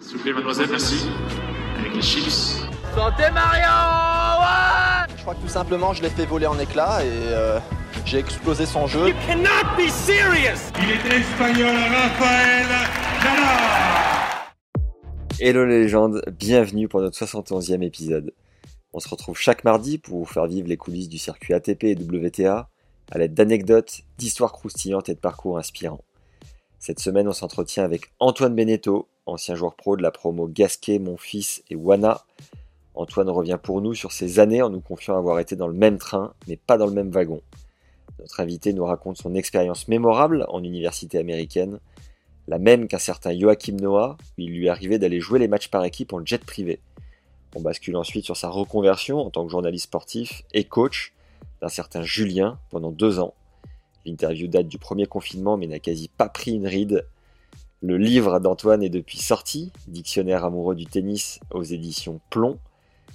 S'il vous plaît, mademoiselle, merci. Avec les chips. Santé Mario Je crois que tout simplement, je l'ai fait voler en éclats et euh, j'ai explosé son jeu. cannot be serious Il est espagnol, Rafael Nadal Hello les légendes, bienvenue pour notre 71e épisode. On se retrouve chaque mardi pour vous faire vivre les coulisses du circuit ATP et WTA à l'aide d'anecdotes, d'histoires croustillantes et de parcours inspirants. Cette semaine, on s'entretient avec Antoine Beneteau, ancien joueur pro de la promo Gasquet, Mon Fils et Wana. Antoine revient pour nous sur ses années en nous confiant avoir été dans le même train, mais pas dans le même wagon. Notre invité nous raconte son expérience mémorable en université américaine, la même qu'un certain Joachim Noah, où il lui arrivait d'aller jouer les matchs par équipe en jet privé. On bascule ensuite sur sa reconversion en tant que journaliste sportif et coach d'un certain Julien pendant deux ans. L'interview date du premier confinement mais n'a quasi pas pris une ride. Le livre d'Antoine est depuis sorti, Dictionnaire amoureux du tennis aux éditions Plomb,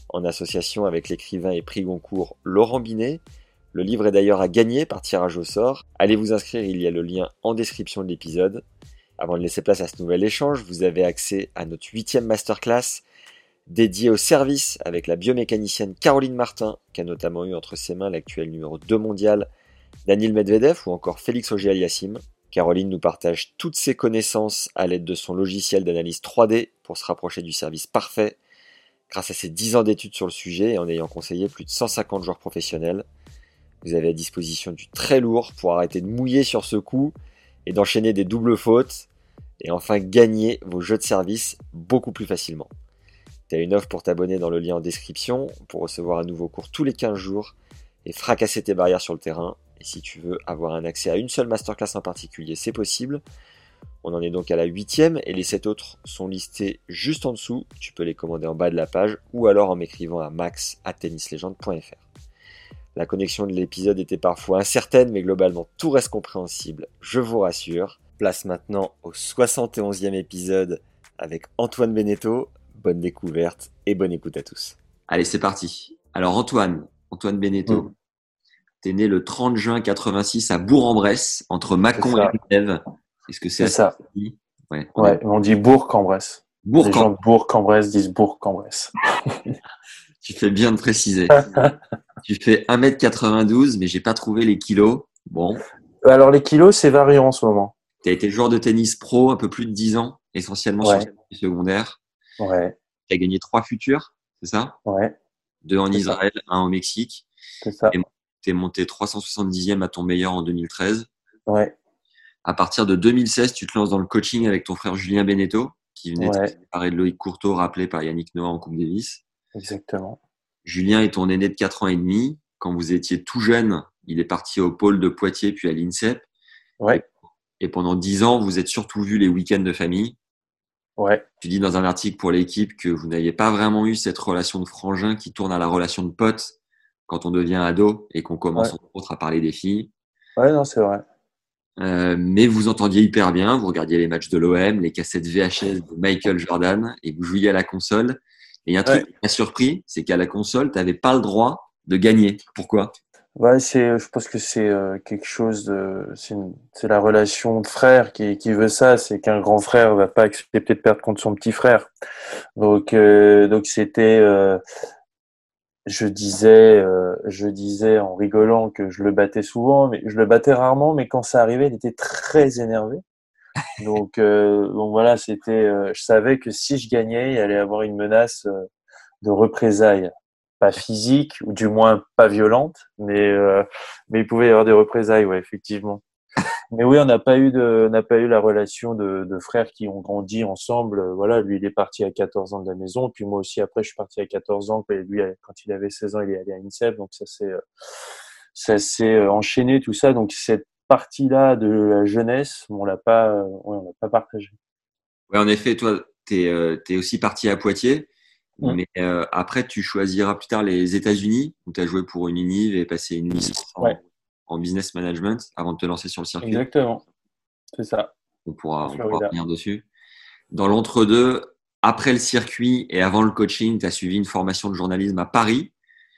en association avec l'écrivain et prix Goncourt Laurent Binet. Le livre est d'ailleurs à gagner par tirage au sort. Allez vous inscrire, il y a le lien en description de l'épisode. Avant de laisser place à ce nouvel échange, vous avez accès à notre huitième masterclass dédiée au service avec la biomécanicienne Caroline Martin, qui a notamment eu entre ses mains l'actuel numéro 2 mondial Daniel Medvedev ou encore Félix Auger-Aliassime. Caroline nous partage toutes ses connaissances à l'aide de son logiciel d'analyse 3D pour se rapprocher du service parfait. Grâce à ses 10 ans d'études sur le sujet et en ayant conseillé plus de 150 joueurs professionnels, vous avez à disposition du très lourd pour arrêter de mouiller sur ce coup et d'enchaîner des doubles fautes et enfin gagner vos jeux de service beaucoup plus facilement. Tu as une offre pour t'abonner dans le lien en description pour recevoir un nouveau cours tous les 15 jours et fracasser tes barrières sur le terrain. Et si tu veux avoir un accès à une seule masterclass en particulier, c'est possible. On en est donc à la huitième et les sept autres sont listés juste en dessous. Tu peux les commander en bas de la page ou alors en m'écrivant à max à tennislegende.fr. La connexion de l'épisode était parfois incertaine, mais globalement tout reste compréhensible, je vous rassure. Place maintenant au 71e épisode avec Antoine Beneteau. Bonne découverte et bonne écoute à tous. Allez, c'est parti. Alors Antoine, Antoine Beneteau, Mm. T'es né le 30 juin 86 à Bourg-en-Bresse, entre Mâcon et Genève. Est-ce que c'est ça. Ouais. on Ouais, est- on dit Bourg-en-Bresse. Les Bourg, gens de Bourg-en-Bresse disent Bourg-en-Bresse. tu fais bien de préciser. tu fais 1m92, mais j'ai pas trouvé les kilos. Bon, Alors, les kilos, c'est variant en ce moment. tu as été joueur de tennis pro un peu plus de 10 ans, essentiellement Ouais. sur le secondaire. Ouais, Tu as gagné trois futurs, c'est ça? Ouais, Deux en ça. Israël, un au Mexique. c'est ça. Tu es monté 370e à ton meilleur en 2013. Ouais, À partir de 2016, tu te lances dans le coaching avec ton frère Julien Beneteau, qui venait de Ouais. séparer de Loïc Courteau, rappelé par Yannick Noah en Coupe Davis. exactement. Julien est ton aîné de 4 ans et demi. Quand vous étiez tout jeune, il est parti au pôle de Poitiers puis à l'INSEP. Ouais, Et pendant 10 ans, vous êtes surtout vu les week-ends de famille. ouais, Tu dis dans un article pour l'équipe que vous n'aviez pas vraiment eu cette relation de frangin qui tourne à la relation de pote quand on devient ado et qu'on commence Ouais. entre autres à parler des filles. ouais, non, c'est vrai. Euh, mais vous entendiez hyper bien, vous regardiez les matchs de l'OM, les cassettes VHS de Michael Jordan et vous jouiez à la console. Et il y a un truc qui m'a surpris, c'est qu'à la console, tu n'avais pas le droit de gagner. Pourquoi? Ouais, c'est, je pense que c'est euh, quelque chose de, c'est la relation de frère qui, qui veut ça, c'est qu'un grand frère va pas accepter de perdre contre son petit frère. Donc, euh, donc c'était, euh, je disais, euh, je disais en rigolant que je le battais souvent, mais je le battais rarement, mais quand ça arrivait, il était très énervé. Donc, euh, donc voilà, c'était, euh, je savais que si je gagnais, il allait y avoir une menace euh, de représailles pas physique ou du moins pas violente, mais euh, mais il pouvait y avoir des représailles, ouais, effectivement. Mais oui, on n'a pas eu de, n'a pas eu la relation de, de frères qui ont grandi ensemble. Euh, Voilà, lui, il est parti à 14 ans de la maison, puis moi aussi, après, je suis parti à 14 ans. Et lui, quand il avait 16 ans, il est allé à INSEP, donc ça s'est, euh, ça s'est euh, enchaîné tout ça. Donc cette partie-là de la jeunesse, on l'a pas, ouais, on l'a pas partagé. Ouais, en effet, toi, tu es, es, aussi parti à Poitiers. Mm. Mais euh, après, tu choisiras plus tard les États-Unis, où tu as joué pour une univ et passé une licence en, Ouais. En business management avant de te lancer sur le circuit. Exactement. C'est ça. On pourra, on pourra Florida. revenir dessus. Dans l'entre-deux, après le circuit et avant le coaching, tu as suivi une formation de journalisme à Paris.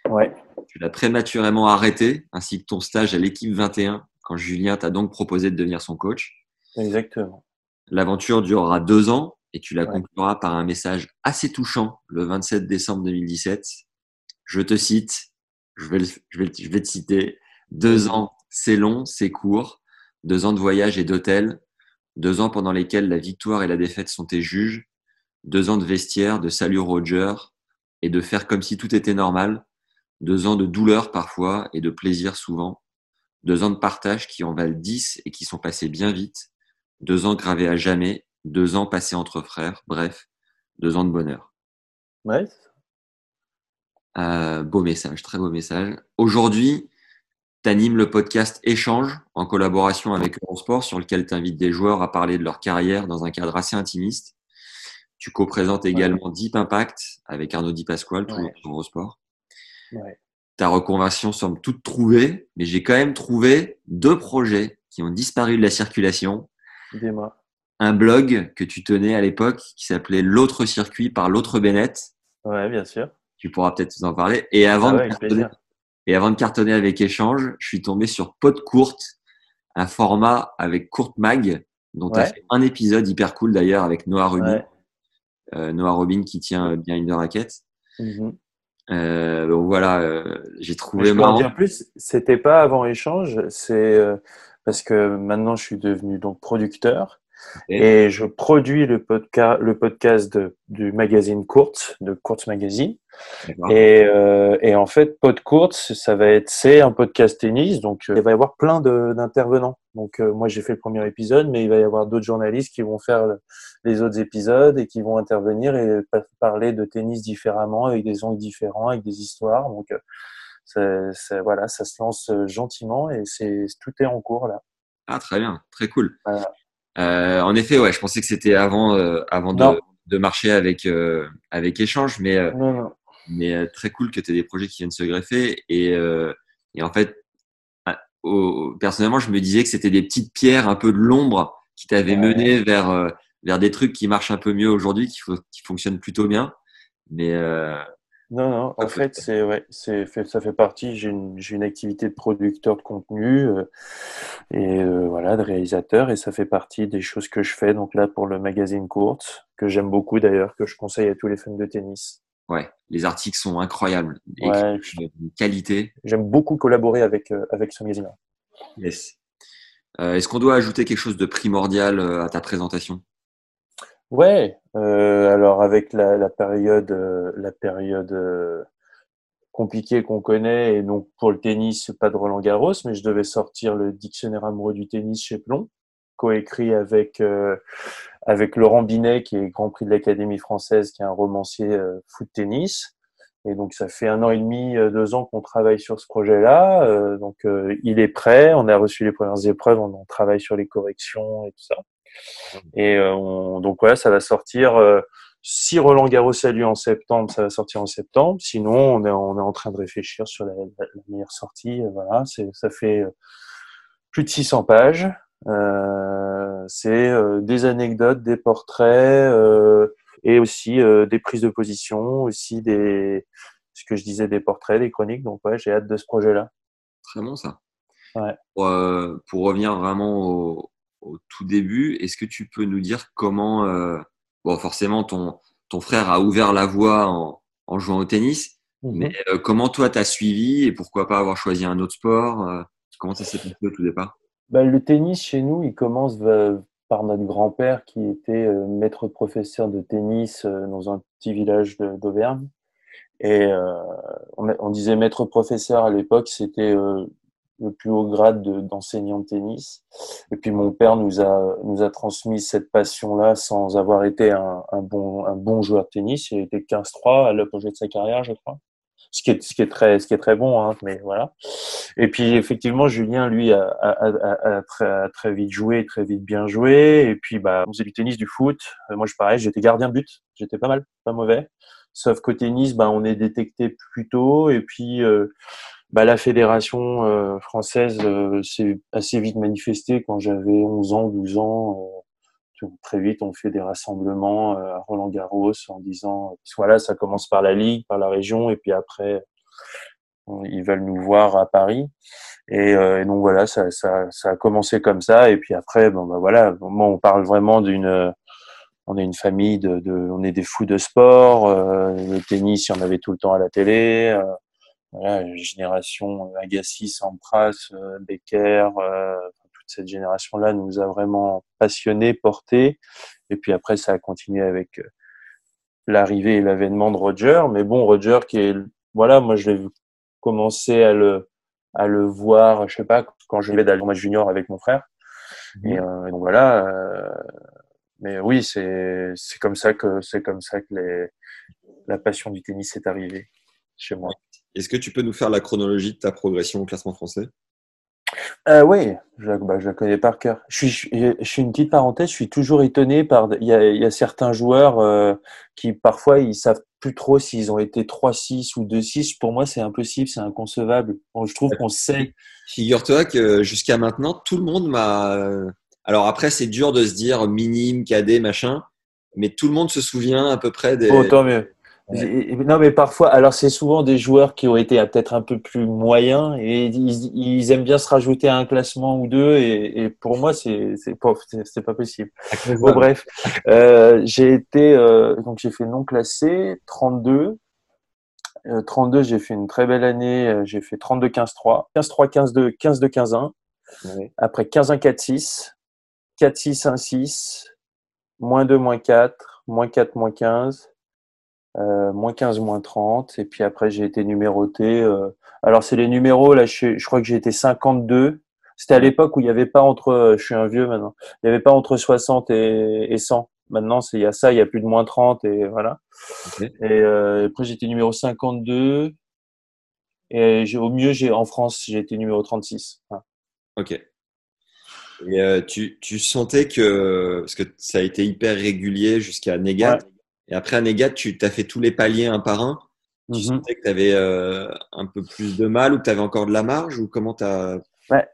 Ouais. Tu l'as prématurément arrêté, ainsi que ton stage à l'équipe 21, quand Julien t'a donc proposé de devenir son coach. Exactement. L'aventure durera deux ans et tu la Ouais. concluras par un message assez touchant le 27 décembre 2017. Je te cite, je vais, le- je vais, je vais te citer. Deux ans, c'est long, c'est court. Deux ans de voyage et d'hôtel. Deux ans pendant lesquels la victoire et la défaite sont tes juges. Deux ans de vestiaire, de salut Roger et de faire comme si tout était normal. Deux ans de douleur parfois et de plaisir souvent. Deux ans de partage qui en valent dix et qui sont passés bien vite. Deux ans gravés à jamais. Deux ans passés entre frères. Bref, deux ans de bonheur. Ouais. Euh, beau message, très beau message. Aujourd'hui, tu animes le podcast Échange en collaboration avec Eurosport sur lequel tu invites des joueurs à parler de leur carrière dans un cadre assez intimiste. Tu co-présentes également Deep Impact avec Arnaud Di Pasquale, toujours Ouais. sur Eurosport. Ouais. Ta reconversion semble toute trouvée, mais j'ai quand même trouvé deux projets qui ont disparu de la circulation. Dis-moi. Un blog que tu tenais à l'époque qui s'appelait L'autre circuit par l'autre Bennett. Ouais, bien sûr. Tu pourras peut-être nous en parler. Et avant, Ah de ouais, et avant de cartonner avec Échange, je suis tombé sur Pod Courte, un format avec Courte Mag, dont tu as Ouais. fait un épisode hyper cool d'ailleurs avec Noah Rubin. Ouais. Euh, Noah Robin qui tient euh, bien une raquette. Mhm. Euh, donc voilà, euh, j'ai Mais trouvé je peux en dire plus. C'était pas avant échange. C'est euh, parce que maintenant je suis devenu donc producteur et je produis le podcast, le podcast de- du magazine Courte, de Courte Magazine. Et, euh, et en fait, Pod Courte, ça va être, c'est un podcast tennis, donc euh, il va y avoir plein d'intervenants. Donc euh, moi j'ai fait le premier épisode, mais il va y avoir d'autres journalistes qui vont faire le- les autres épisodes et qui vont intervenir et pa- parler de tennis différemment, avec des angles différents, avec des histoires. Donc ça, ça- voilà, ça se lance gentiment et c'est tout est en cours là. Ah, très bien, très cool. Voilà. Euh, en effet, ouais, je pensais que c'était avant, euh, avant de, de marcher avec, euh, avec Échange, mais, euh, Non, non. mais euh, très cool que tu aies des projets qui viennent se greffer. Et, euh, et en fait, ah, au- personnellement, je me disais que c'était des petites pierres un peu de l'ombre qui t'avaient Ouais. mené vers, vers des trucs qui marchent un peu mieux aujourd'hui, qui, qui fonctionnent plutôt bien. Mais euh, Non, non, en fait- fait, c'est ouais, fait, ça fait partie. J'ai une, activité de producteur de contenu euh, et euh, voilà, de réalisateur, et ça fait partie des choses que je fais. Donc là, pour le magazine Courte, que j'aime beaucoup d'ailleurs, que je conseille à tous les fans de tennis. ouais, les articles sont incroyables. Et Ouais, une qualité. j'aime beaucoup collaborer avec euh, avec ce magazine. Yes. Euh, Est-ce qu'on doit ajouter quelque chose de primordial à ta présentation? Ouais, euh, alors avec la, la période, euh, la période euh, compliquée qu'on connaît, et donc pour le tennis, pas de Roland Garros, mais je devais sortir le dictionnaire amoureux du tennis chez Plomb, coécrit avec euh, avec Laurent Binet, qui est Grand Prix de l'Académie française, qui est un romancier foot tennis. Et donc ça fait un an et demi, deux ans qu'on travaille sur ce projet-là. Donc il est prêt, on a reçu les premières épreuves, on travaille sur les corrections et tout ça. Et euh, on- donc voilà, ça va sortir. euh, si Roland Garros a lieu en septembre, ça va sortir en septembre. Sinon, on est, on est en train de réfléchir sur la, la- la meilleure sortie. Euh, Voilà, ça fait plus de 600 pages. Euh, c'est euh, des anecdotes, des portraits euh, et aussi des prises de position, aussi des, ce que je disais, des portraits, des chroniques. Donc ouais, j'ai hâte de ce projet-là. Très bon ça. Ouais. Pour, pour revenir vraiment au, au tout début, est-ce que tu peux nous dire comment, euh, bon forcément ton, ton frère a ouvert la voie en, en jouant au tennis, mais euh, comment toi t'as suivi et pourquoi pas avoir choisi un autre sport euh, Comment ça s'est passé au tout départ? Bah, le tennis chez nous, il commence par notre grand-père qui était maître professeur de tennis dans un petit village d'Auvergne. Et on, a- on disait maître professeur à l'époque, c'était le plus haut grade de- d'enseignant de, tennis. Et puis mon père nous a nous a transmis cette passion-là sans avoir été un, un bon un bon joueur de tennis. Il était 15-3 à l'apogée de sa carrière, je crois. ce qui est, ce qui est très, ce qui est très bon, hein, mais voilà. Et puis effectivement, Julien, lui, a, a, a, a très, très, vite joué, très vite bien joué. Et puis, bah, on faisait du tennis, du foot. Moi, je pareil, j'étais gardien but, j'étais pas mal, pas mauvais. Sauf qu'au tennis, bah, on est détecté plus tôt. Et puis, euh, bah, la fédération euh, française euh, s'est assez vite manifestée quand j'avais 11 ans, 12 ans très vite, on fait des rassemblements euh, à Roland Garros en disant, voilà, ça commence par la ligue, par la région, et puis après, ils veulent nous voir à Paris. Et, euh, donc voilà, ça, ça, ça, a commencé comme ça. Et puis après, bon bah voilà, moi on parle vraiment d'une, on est une famille de, de, on est des fous de sport. Euh, le tennis, il y en avait tout le temps à la télé. Euh, voilà, génération Agassi, Sampras, Becker, cette génération-là nous a vraiment passionnés, portés. Et puis après, ça a continué avec euh, l'arrivée et l'avènement de Roger. Mais bon, Roger qui est, voilà, moi je l'ai commencé à le, à le voir, je sais pas, quand je vais d'aller match junior avec mon frère. Mmh. Et, euh, donc voilà. Euh, mais oui, c'est c'est comme ça que c'est comme ça que les, la passion du tennis est arrivée chez moi. Est-ce que tu peux nous faire la chronologie de ta progression au classement français? Euh, oui, je bah, je la connais par cœur. Je suis, je, suis une petite parenthèse. Je suis toujours étonné par. Il y a, il y a certains joueurs euh, qui parfois ils savent plus trop s'ils ont été 3-6 ou 2-6. Pour moi, c'est impossible, c'est inconcevable. Bon, je trouve qu'on sait. Figure-toi que jusqu'à maintenant, tout le monde m'a. Alors après, c'est dur de se dire minime, cadet, machin, mais tout le monde se souvient à peu près des. Oh, tant mieux. Non, mais parfois, alors c'est souvent des joueurs qui ont été peut-être un peu plus moyens et ils, ils, aiment bien se rajouter à un classement ou deux et, et pour moi c'est pas c'est pas possible. Bon, bref, euh, j'ai été euh, donc j'ai fait non classé 32. Euh, 32, j'ai fait une très belle année. Euh, j'ai fait 32 15 3, 15 3 15 2, 15 2 15 1. Après 15 1 4 6, 4 6 1 6, moins 2 moins 4, moins 4 moins 15 euh, moins 15, moins 30. Et puis après, j'ai été numéroté. Euh, alors, c'est les numéros, là, je, je crois que j'ai été 52. C'était à l'époque où il n'y avait pas entre, euh, je suis un vieux maintenant, il n'y avait pas entre 60 et, et 100. Maintenant, il y a ça, il y a plus de moins 30 et voilà. Et euh, après, j'étais numéro 52. Et au mieux, j'ai en France, j'ai été numéro 36. Voilà. Ok. Et euh, tu, tu sentais que, parce que ça a été hyper régulier jusqu'à ouais. Et après, à Négat, tu as fait tous les paliers un par un. Tu mm -hmm. sentais que tu avais euh, un peu plus de mal ou que tu avais encore de la marge ou comment tu as...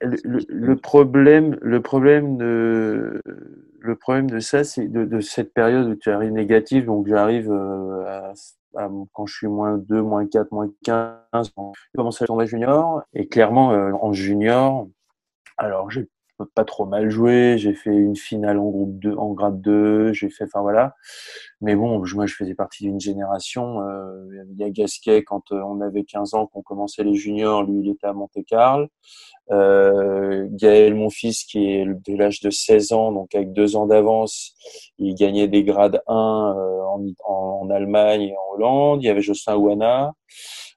Le, le, le, problème, le problème de, le problème de ça, c'est de, de, cette période où tu arrives négatif, donc j'arrive euh, à, à, quand je suis moins 2, moins 4, moins 15, je commence à tomber junior, et clairement, euh, en junior, alors j'ai pas trop mal joué. J'ai fait une finale en groupe 2, en grade 2. J'ai fait, enfin voilà. Mais bon, moi, je faisais partie d'une génération. Euh, il y a Gasquet, quand euh, on avait 15 ans, qu'on commençait les juniors, lui, il était à Monte-Carlo. Euh, Gaël, mon fils, qui est de l'âge de 16 ans, donc avec deux ans d'avance, il gagnait des grades 1 euh, en, en, en, Allemagne et en Hollande. Il y avait Jocelyn Ouana.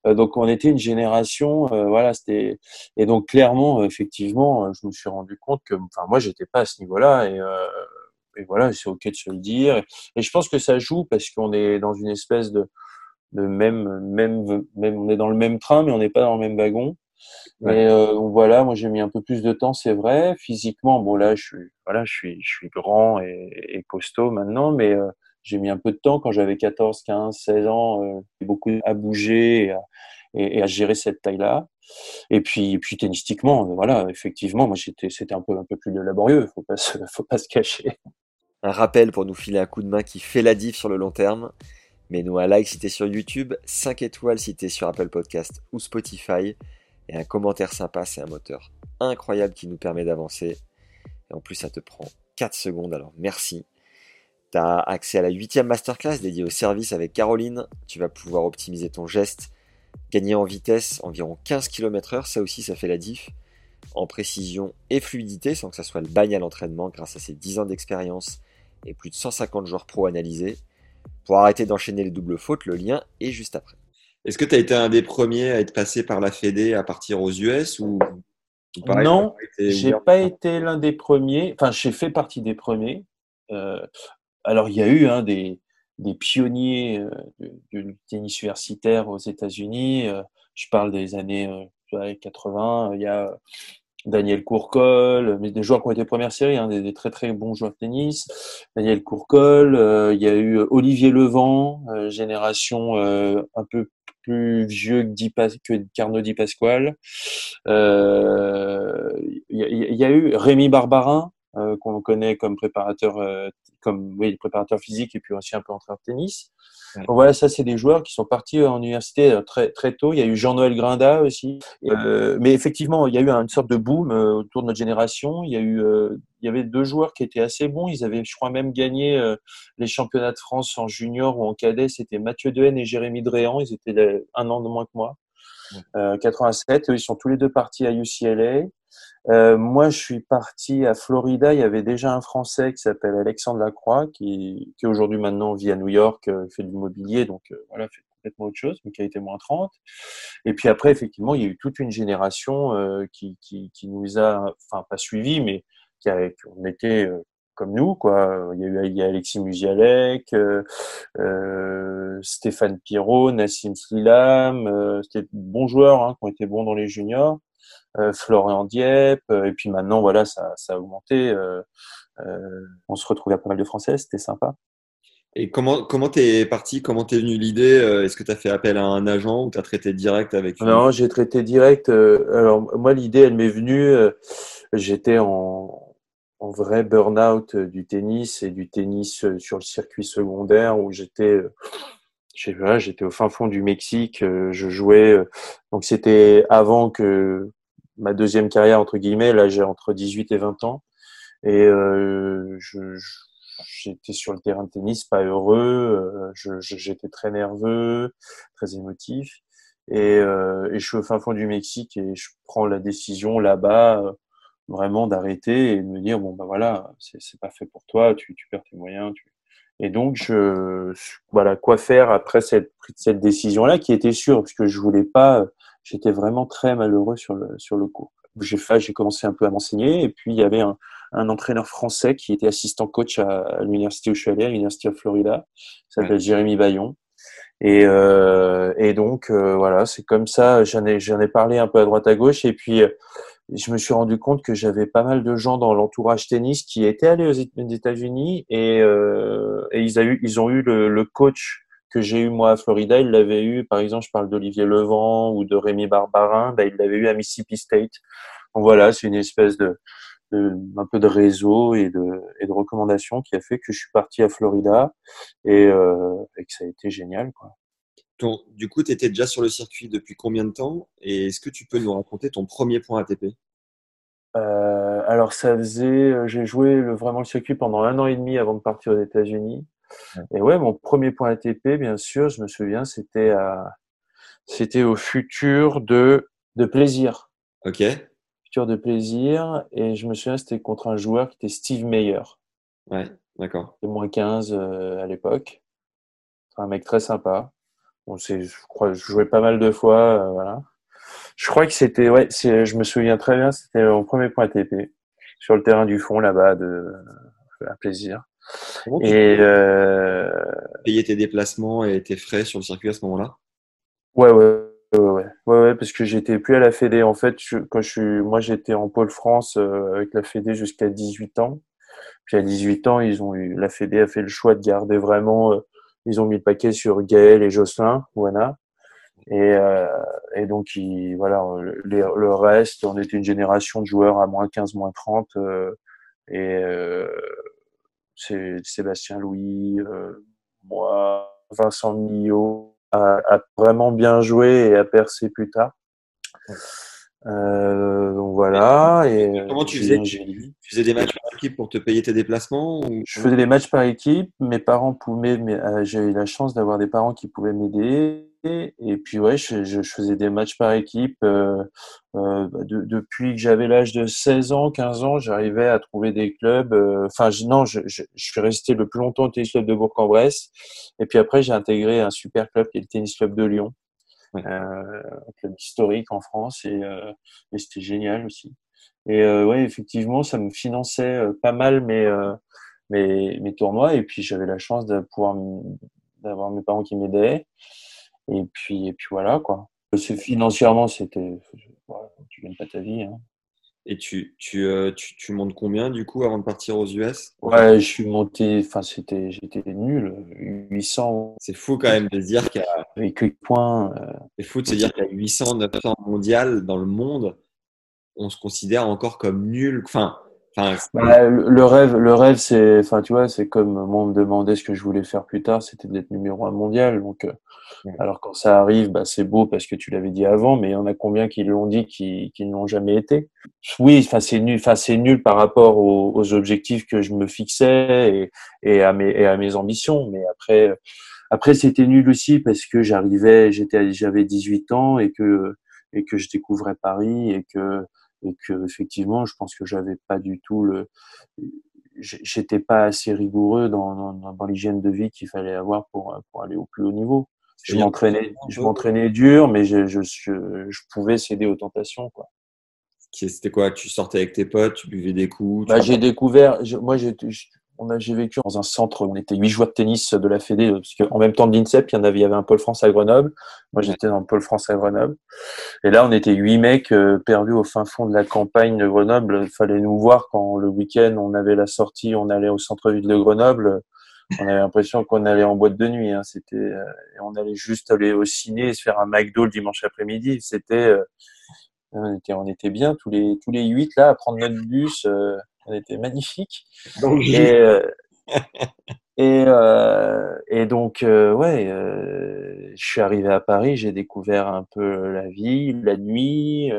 Euh, donc on était une génération, euh, voilà, c'était et donc clairement, effectivement, je me suis rendu compte que, enfin moi, j'étais pas à ce niveau-là et euh, et voilà, c'est ok de se le dire. Et je pense que ça joue parce qu'on est dans une espèce de, de même, même, même, on est dans le même train, mais on n'est pas dans le même wagon. Ouais. Mais euh, voilà, moi j'ai mis un peu plus de temps, c'est vrai. Physiquement, bon là, je suis, voilà, je suis, je suis grand et, et costaud maintenant, mais euh, j'ai mis un peu de temps quand j'avais 14, 15, 16 ans, euh, beaucoup à bouger et à, gérer cette taille-là. Et puis, et puis tennistiquement, voilà, effectivement, moi j'étais, c'était un peu, un peu plus laborieux. Faut pas faut pas se cacher. Un rappel pour nous filer un coup de main qui fait la diff sur le long terme. Mets-nous un like si t'es sur YouTube, 5 étoiles si t'es sur Apple Podcast ou Spotify, et un commentaire sympa, c'est un moteur incroyable qui nous permet d'avancer. Et en plus, ça te prend 4 secondes, alors merci. Tu as accès à la 8 masterclass dédiée au service avec Caroline. Tu vas pouvoir optimiser ton geste, gagner en vitesse environ 15 km/h, ça aussi, ça fait la diff. En précision et fluidité, sans que ça soit le bagne à l'entraînement, grâce à ses 10 ans d'expérience et plus de 150 joueurs pro analysés. Pour arrêter d'enchaîner les doubles fautes, le lien est juste après. Est-ce que tu as été un des premiers à être passé par la Fédé à partir aux US ou, ou pareil, Non, j'ai pas été l'un des premiers. Enfin, j'ai fait partie des premiers. Euh, alors, il y a eu hein, des, pionniers du tennis universitaire aux États-Unis. je parle des années 80. Il y a Daniel Courcol, des joueurs qui ont été première série, hein, des, très très bons joueurs de tennis. Daniel Courcol, il y a eu Olivier Levent, génération un peu plus vieux que, Carnot Di Pasquale. Euh, il y, a eu Rémi Barbarin, euh, qu'on connaît comme préparateur, euh, comme oui, préparateur physique et puis aussi un peu entraîneur de tennis. voilà, ça c'est des joueurs qui sont partis en université très très tôt. Il y a eu Jean-Noël Grinda aussi. Euh, mais effectivement, il y a eu une sorte de boom autour de notre génération. Il y a eu, il y avait deux joueurs qui étaient assez bons. Ils avaient, je crois, même gagné les championnats de France en junior ou en cadet. C'était Mathieu Dehaene et Jérémy Dréan. Ils étaient un an de moins que moi. 87. Ils sont tous les deux partis à UCLA. Euh, moi, je suis parti à Florida. Il y avait déjà un Français qui s'appelle Alexandre Lacroix, qui, qui aujourd'hui maintenant vit à New York, euh, fait de l'immobilier, donc euh, voilà, fait complètement autre chose, mais qui a été moins 30. Et puis après, effectivement, il y a eu toute une génération euh, qui, qui, qui, nous a, enfin pas suivi, mais qui a, on était comme nous, quoi. Il y a eu il y a Alexis Musialek, euh, Stéphane Pirot, Nassim Slilam, c'était bons joueurs hein, qui ont été bons dans les juniors. Euh, Florian Dieppe, euh, et puis maintenant, voilà, ça, ça a augmenté. Euh, on se retrouvait à pas mal de Français, c'était sympa. Et comment comment t'es parti Comment t'es venu l'idée Est-ce que tu as fait appel à un agent ou tu as traité direct avec Non, j'ai traité direct. Alors moi, l'idée, elle m'est venue. J'étais en, en vrai burn-out du tennis et du tennis sur le circuit secondaire où j'étais j'étais au fin fond du Mexique. Je jouais. Donc c'était avant que ma deuxième carrière entre guillemets. Là, j'ai entre 18 et 20 ans et euh, j'étais sur le terrain de tennis pas heureux. Euh, j'étais très nerveux, très émotif et, euh, et, je suis au fin fond du Mexique et je prends la décision là-bas euh, vraiment d'arrêter et de me dire bon ben voilà c'est pas fait pour toi, tu, tu perds tes moyens. Tu... Et donc je voilà quoi faire après cette cette décision là qui était sûre parce que je voulais pas j'étais vraiment très malheureux sur le, sur le cours. J'ai j'ai commencé un peu à m'enseigner et puis il y avait un, un entraîneur français qui était assistant coach à, l'université où je suis allé, à l'université de Florida, s'appelle Jérémy Bayon. Et, euh, et donc euh, voilà, c'est comme ça. J'en ai, j'en ai parlé un peu à droite à gauche et puis euh, je me suis rendu compte que j'avais pas mal de gens dans l'entourage tennis qui étaient allés aux États-Unis et, euh, et ils, a eu, ils ont eu le, le coach que j'ai eu moi à Florida, il l'avait eu, par exemple, je parle d'Olivier Levent ou de Rémi Barbarin, ben, il l'avait eu à Mississippi State. Donc voilà, c'est une espèce de, de, un peu de réseau et de, et de recommandations qui a fait que je suis parti à Florida et, euh, et que ça a été génial. Quoi. Ton, du coup, tu étais déjà sur le circuit depuis combien de temps? Et est-ce que tu peux nous raconter ton premier point ATP euh, Alors ça faisait, euh, j'ai joué le, vraiment le circuit pendant un an et demi avant de partir aux États-Unis. Et ouais, mon premier point ATP, bien sûr, je me souviens, c'était à, c'était au futur de, de plaisir. Ok. Futur de plaisir. Et je me souviens, c'était contre un joueur qui était Steve Meyer. Ouais, d'accord. De moins 15 euh, à l'époque. Un mec très sympa. C'est, je crois, je jouais pas mal de fois, euh, voilà. Je crois que c'était, ouais, c'est, je me souviens très bien, c'était mon premier point ATP. Sur le terrain du fond, là-bas, de, à plaisir et euh... payer tes déplacements et tes frais sur le circuit à ce moment-là ouais, ouais, ouais, ouais, ouais, parce que j'étais plus à la Fédé. En fait, quand je suis, moi, j'étais en pôle France euh, avec la Fédé jusqu'à 18 ans. Puis à 18 ans, ils ont eu, la Fédé a fait le choix de garder vraiment, euh, ils ont mis le paquet sur Gaël et Jocelyn, Ouana. Et, euh, et donc, ils, voilà, le reste, on était une génération de joueurs à moins 15, moins 30. Euh, et euh, c'est Sébastien Louis, euh, moi, Vincent Millot, a, a, vraiment bien joué et a percé plus tard. Euh, donc voilà. Et comment tu faisais, tu, faisais des matchs par équipe pour te payer tes déplacements ou... Je faisais des matchs par équipe. Mes parents pouvaient, euh, j'ai eu la chance d'avoir des parents qui pouvaient m'aider. Et puis ouais, je, je, faisais des matchs par équipe. Euh, euh, bah, de, depuis que j'avais l'âge de 16 ans, 15 ans, j'arrivais à trouver des clubs. Euh, enfin, non, je, je, suis resté le plus longtemps au tennis club de Bourg-en-Bresse. Et puis après, j'ai intégré un super club qui est le tennis club de Lyon, euh, un club historique en France. Et, euh, et c'était génial aussi. Et euh, ouais, effectivement, ça me finançait pas mal mes mes, mes tournois. Et puis j'avais la chance de pouvoir d'avoir mes parents qui m'aidaient. Et puis, et puis voilà, quoi. Financièrement, c'était. tu gagnes pas ta vie. Hein. Et tu, tu, euh, tu, tu, montes combien du coup avant de partir aux US Ouais, je suis monté, enfin c'était, j'étais nul, 800. C'est fou quand même de se dire qu'il y a. Avec que points. Euh... C'est fou de se dire qu'il y a 800, 900 mondial dans le monde. On se considère encore comme nul. Enfin, bah, le rêve, le rêve, c'est, enfin, tu vois, c'est comme moi on me demandait ce que je voulais faire plus tard, c'était d'être numéro un mondial. Donc, euh, alors quand ça arrive, bah, c'est beau parce que tu l'avais dit avant, mais il y en a combien qui l'ont dit qui, qui n'ont jamais été? Oui, enfin, c'est nul, enfin, c'est nul par rapport aux, aux, objectifs que je me fixais et, et à mes, et à mes ambitions. Mais après, après, c'était nul aussi parce que j'arrivais, j'étais, j'avais 18 ans et que, et que je découvrais Paris et que, et que effectivement, je pense que j'avais pas du tout le, j'étais pas assez rigoureux dans, dans, dans l'hygiène de vie qu'il fallait avoir pour, pour aller au plus haut niveau. Je m'entraînais, je m'entraînais dur, mais je, je, je, pouvais céder aux tentations, quoi. C'était quoi? Tu sortais avec tes potes, tu buvais des coups bah, J'ai découvert, moi j'ai j'ai vécu dans un centre, on était huit joueurs de tennis de la Fédé, parce qu'en même temps de l'INSEP, il y en avait, il y avait un pôle France à Grenoble. Moi, j'étais dans le pôle France à Grenoble. Et là, on était huit mecs euh, perdus au fin fond de la campagne de Grenoble. Il fallait nous voir quand le week-end, on avait la sortie, on allait au centre-ville de Grenoble. On avait l'impression qu'on allait en boîte de nuit. Hein. C'était, euh, on allait juste aller au ciné et se faire un McDo le dimanche après-midi. C'était, euh, on était, on était bien tous les tous les huit là à prendre notre bus elle était magnifique. Et, euh, et, euh, et, donc, euh, ouais, je suis arrivé à Paris, j'ai découvert un peu la vie, la nuit,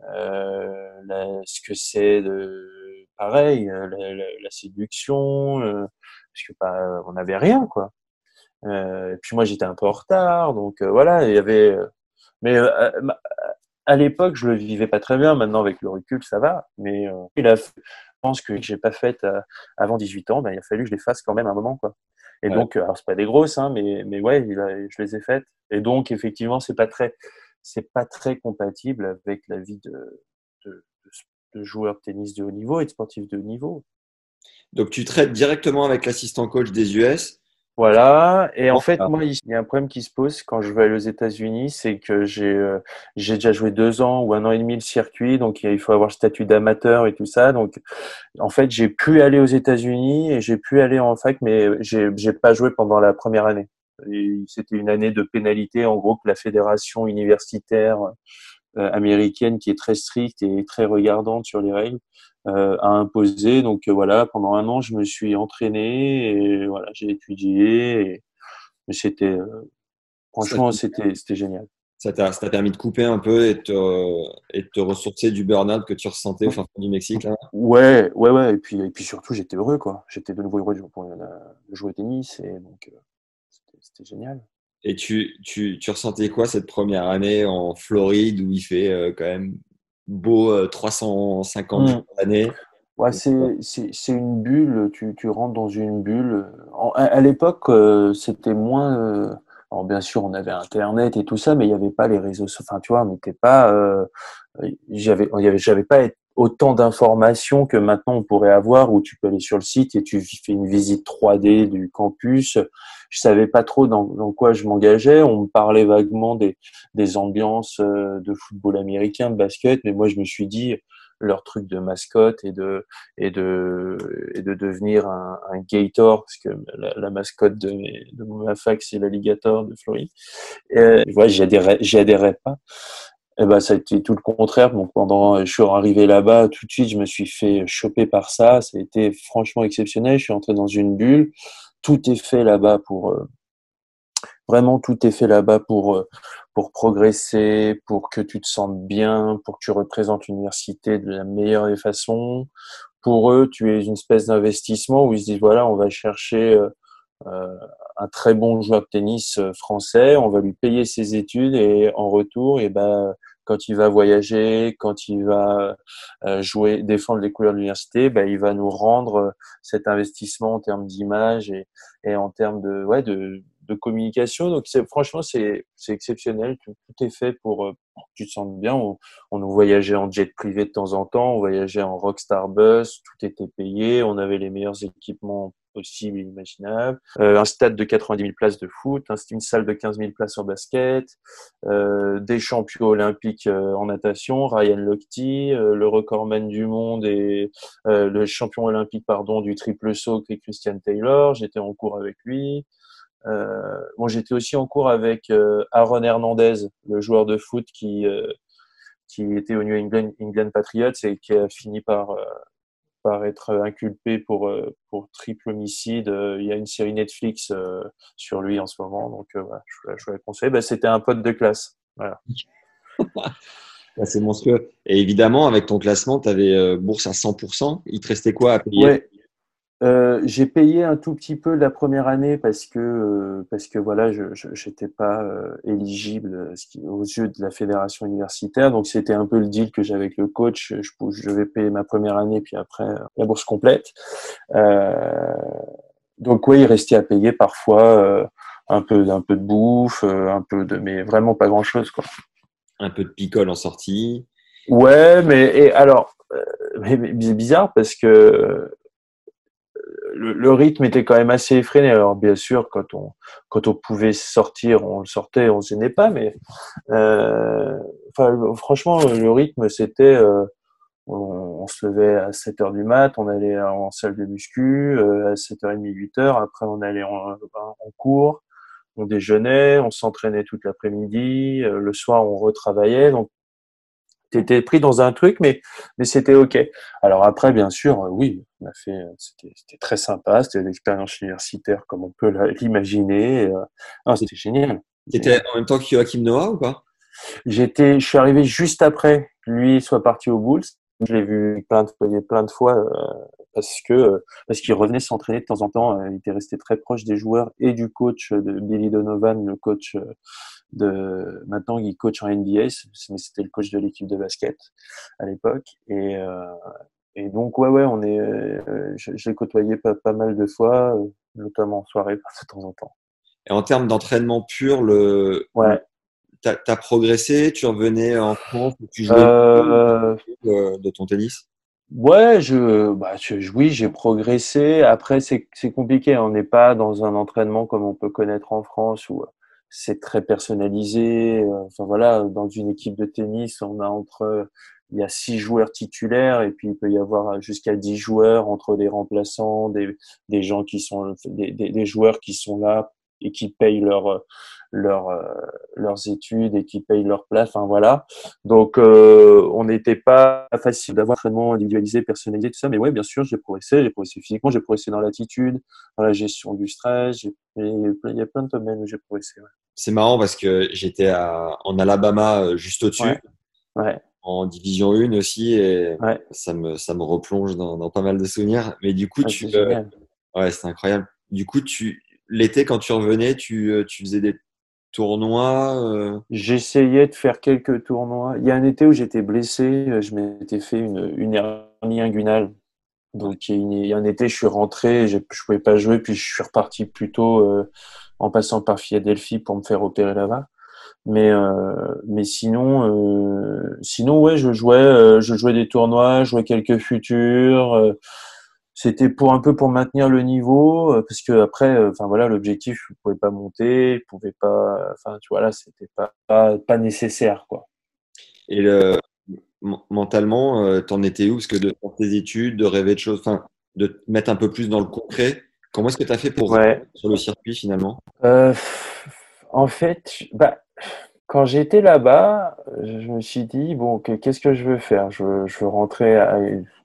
la, ce que c'est de, pareil, la, la, la séduction, parce que bah, on n'avait rien, quoi. et puis moi, j'étais un peu en retard, donc voilà, il y avait. Mais à l'époque, je le vivais pas très bien. Maintenant, avec le recul, ça va. Mais euh, il a, je pense que j'ai pas fait euh, avant 18 ans. Ben, il a fallu que je les fasse quand même un moment, quoi. Et donc, alors c'est pas des grosses, hein, mais mais ouais, il a, je les ai faites. Et donc, effectivement, c'est pas très, c'est pas très compatible avec la vie de, de, de, joueur de tennis de haut niveau et de sportif de haut niveau. Donc, tu traites directement avec l'assistant coach des US voilà. Et en fait, moi, il y a un problème qui se pose quand je vais aller aux États-Unis, c'est que j'ai euh, j'ai déjà joué deux ans ou un an et demi le circuit, donc il faut avoir le statut d'amateur et tout ça. Donc, en fait, j'ai pu aller aux États-Unis et j'ai pu aller en fac, mais j'ai j'ai pas joué pendant la première année. C'était une année de pénalité, en gros, que la fédération universitaire américaine, qui est très stricte et très regardante sur les règles, euh, à imposer. Donc euh, voilà, pendant un an, je me suis entraîné et voilà, j'ai étudié. Et... C'était, euh, franchement, c'était, c'était génial. Ça t'a, ça t'a permis de couper un peu et de te, et te ressourcer du burn-out que tu ressentais au fin fond du Mexique là? Ouais, ouais, ouais. Et puis, et puis surtout, j'étais heureux quoi. J'étais de nouveau heureux de jouer au tennis et donc c'était génial. Et tu, tu, tu ressentais quoi cette première année en Floride où il fait quand même beau 350 euh, jours d'année. Ouais, c'est une bulle, tu, tu, rentres dans une bulle. à, l'époque, euh, c'était moins. Euh, alors bien sûr, on avait Internet et tout ça, mais il n'y avait pas les réseaux sociaux. Enfin, tu vois, on n'était pas. Euh, j'avais, j'avais pas autant d'informations que maintenant on pourrait avoir où tu peux aller sur le site et tu fais une visite 3D du campus. Je savais pas trop dans, quoi je m'engageais. On me parlait vaguement des, des ambiances euh, de football américain, de basket, mais moi je me suis dit leur truc de mascotte et de et de et de devenir un, gator parce que la, mascotte de, de ma fac c'est l'alligator de Floride. Et, ouais, j'y adhérais, j'y adhérais pas. Eh ben, ça a été tout le contraire. Donc, pendant, je suis arrivé là-bas, tout de suite, je me suis fait choper par ça. Ça a été franchement exceptionnel. Je suis entré dans une bulle. Tout est fait là-bas pour, euh, vraiment, tout est fait là-bas pour, euh, pour progresser, pour que tu te sentes bien, pour que tu représentes l'université de la meilleure des façons. Pour eux, tu es une espèce d'investissement où ils se disent, voilà, on va chercher, euh, euh un très bon joueur de tennis français, on va lui payer ses études et en retour, et ben quand il va voyager, quand il va euh, jouer, défendre les couleurs de l'université, ben, il va nous rendre euh, cet investissement en termes d'image et, et en termes de, ouais, de, de communication. Donc franchement, c'est exceptionnel. Tout, est fait pour, euh, que tu te sentes bien. On, on voyageait en jet privé de temps en temps, on voyageait en Rockstar Bus, tout était payé, on avait les meilleurs équipements possible et imaginable. Euh, un stade de 90 000 places de foot, une salle de 15 000 places en basket, euh, des champions olympiques euh, en natation, Ryan Lochte, le recordman du monde et le champion olympique pardon du triple saut qui est Christian Taylor. J'étais en cours avec lui. bon, j'étais aussi en cours avec Aaron Hernandez, le joueur de foot qui qui était au New England Patriots et qui a fini par par être inculpé pour, euh, pour triple homicide. Euh, il y a une série Netflix euh, sur lui en ce moment, donc voilà, je, je vous la conseille. Ben, C'était un pote de classe. Voilà. C'est monstrueux. Et évidemment, avec ton classement, tu avais bourse à 100%. Il te restait quoi à payer? Ouais. Euh, j'ai payé un tout petit peu la première année parce que euh, parce que voilà, je n'étais pas euh, éligible aux yeux de la fédération universitaire. Donc c'était un peu le deal que j'avais avec le coach. Je, je vais payer ma première année puis après la bourse complète. donc oui, il restait à payer parfois un peu un peu de bouffe, un peu de mais vraiment pas grand chose quoi. Un peu de picole en sortie. Ouais, mais et alors mais, mais c'est bizarre parce que le, rythme était quand même assez effréné. Alors bien sûr, quand on quand on pouvait sortir, on le sortait, on se gênait pas, mais euh, enfin franchement, le rythme c'était euh, on, se levait à 7 heures du mat, on allait en salle de muscu euh, à 7h30, 8h, après on allait en, cours, on déjeunait, on s'entraînait toute l'après-midi, euh, le soir on retravaillait, donc t'étais pris dans un truc, mais mais c'était ok. Alors après, bien sûr, euh, oui, on a fait, euh, c'était très sympa, c'était l'expérience universitaire comme on peut l'imaginer. Euh, c'était génial. T'étais en même temps que Joachim Noah ou pas? J'étais, je suis arrivé juste après lui soit parti au Bulls. Je l'ai vu plein de, plein de fois parce que parce qu'il revenait s'entraîner de temps en temps. il était resté très proche des joueurs et du coach de Billy Donovan, le coach de maintenant il coach en NBA, mais c'était le coach de l'équipe de basket à l'époque. Et, euh, et donc ouais ouais, on est, euh, j'ai côtoyé pas, pas mal de fois, euh, notamment en soirée de temps en temps. Et en termes d'entraînement pur, le ouais. T'as as progressé, tu revenais en France, tu jouais euh... de ton tennis? Ouais, je, bah, je, oui, j'ai progressé. Après, c'est compliqué. On n'est pas dans un entraînement comme on peut connaître en France où c'est très personnalisé. Euh, enfin voilà, dans une équipe de tennis, on a entre il y a six joueurs titulaires et puis il peut y avoir jusqu'à dix joueurs entre des remplaçants, des, des gens qui sont des, des, des joueurs qui sont là et qui payent leur, leur, euh, leurs études et qui payent leur place. Enfin voilà. Donc euh, on n'était pas facile d'avoir un traitement individualisé, personnalisé, tout ça. Mais ouais, bien sûr, j'ai progressé, j'ai progressé physiquement, j'ai progressé dans l'attitude, dans la gestion du stress. Il y a plein de domaines où j'ai progressé. Ouais. C'est marrant parce que j'étais en Alabama euh, juste au-dessus. Ouais. ouais. En division 1 aussi, et ouais. ça, me, ça me replonge dans, dans, pas mal de souvenirs. Mais du coup, ah, tu. Euh, ouais, c'est incroyable. Du coup, tu, l'été, quand tu revenais, tu, euh, tu faisais des tournois euh... J'essayais de faire quelques tournois. Il y a un été où j'étais blessé, je m'étais fait une, une hernie inguinale. Donc il y a un été, je suis rentré, je ne pouvais pas jouer, puis je suis reparti plutôt euh, en passant par Philadelphie pour me faire opérer là-bas. Mais euh, mais sinon euh, sinon ouais, je jouais je jouais des tournois, je jouais quelques futurs c'était pour un peu pour maintenir le niveau parce que après enfin voilà l'objectif je pouvais pas monter je pouvais pas enfin tu vois là c'était pas, pas, nécessaire quoi mentalement euh, t'en étais où? Parce que de faire tes études de rêver de choses enfin de te mettre un peu plus dans le concret comment est-ce que tu as fait pour ouais. sur le circuit finalement? Euh, en fait bah quand j'étais là-bas, je me suis dit bon, qu'est-ce que je veux faire? Je, je veux rentrer à,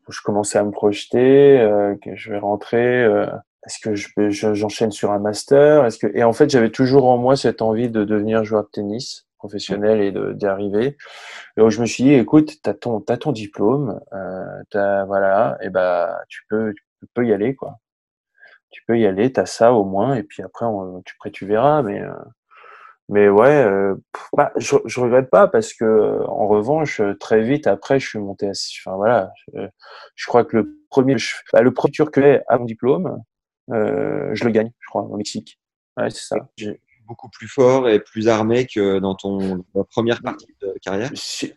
je commençais à me projeter, euh, que je vais rentrer. Euh, est-ce que je, j'enchaîne sur un master? Est-ce que et en fait j'avais toujours en moi cette envie de devenir joueur de tennis professionnel et d'y arriver. Donc je me suis dit écoute, t'as ton t'as ton diplôme, euh, voilà, et bah tu peux tu peux y aller quoi. Tu peux y aller, t'as ça au moins, et puis après tu après tu verras, mais euh, mais ouais, euh, bah, je, je regrette pas parce que en revanche, très vite après, je suis monté à. Enfin voilà, je, crois que le premier, bah, le premier que à mon diplôme, euh, je le gagne, je crois, au Mexique. Ouais, c'est ça. Beaucoup plus fort et plus armé que dans ton première partie de carrière.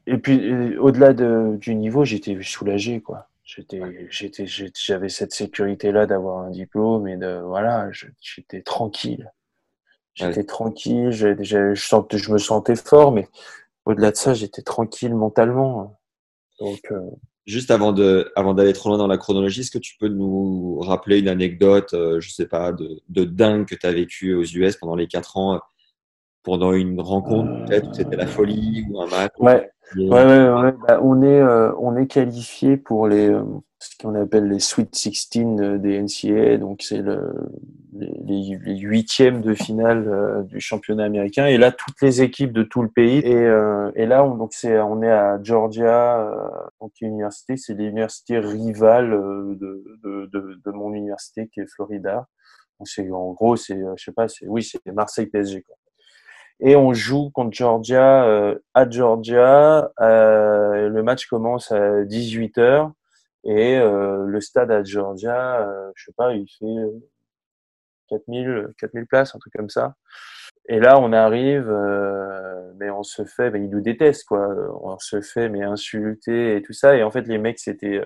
Et puis, au-delà de, du niveau, j'étais soulagé, quoi. J'étais, j'étais, j'avais cette sécurité-là d'avoir un diplôme et de, voilà, j'étais tranquille. J'étais tranquille, je, je me sentais fort, mais au-delà de ça, j'étais tranquille mentalement. Donc, euh, Juste avant de, avant d'aller trop loin dans la chronologie, est-ce que tu peux nous rappeler une anecdote, euh, je sais pas, de, de dingue que tu as vécu aux US pendant les quatre ans, pendant une rencontre peut-être, c'était la folie ou un match? Ouais, ouais, ouais, ouais. Bah, on est, euh, on est qualifié pour les, ce qu'on appelle les Sweet 16 des NCAA, donc c'est le, les, huitièmes de finale euh, du championnat américain. Et là, toutes les équipes de tout le pays. Et, euh, et là, on, donc c'est, on est à Georgia, euh, donc université, c'est l'université rivale de, de, de, de, mon université qui est Florida. Donc c'est en gros, c'est, je sais pas, c'est oui, c'est Marseille PSG. Quoi. Et on joue contre Georgia à Georgia. le match commence à 18 et le stade à Georgia, je sais pas, il fait 4000, 4000 places, un truc comme ça. Et là, on arrive, euh, mais on se fait, ben, ils nous détestent, quoi. On se fait, mais insulter et tout ça. Et en fait, les mecs, c'était,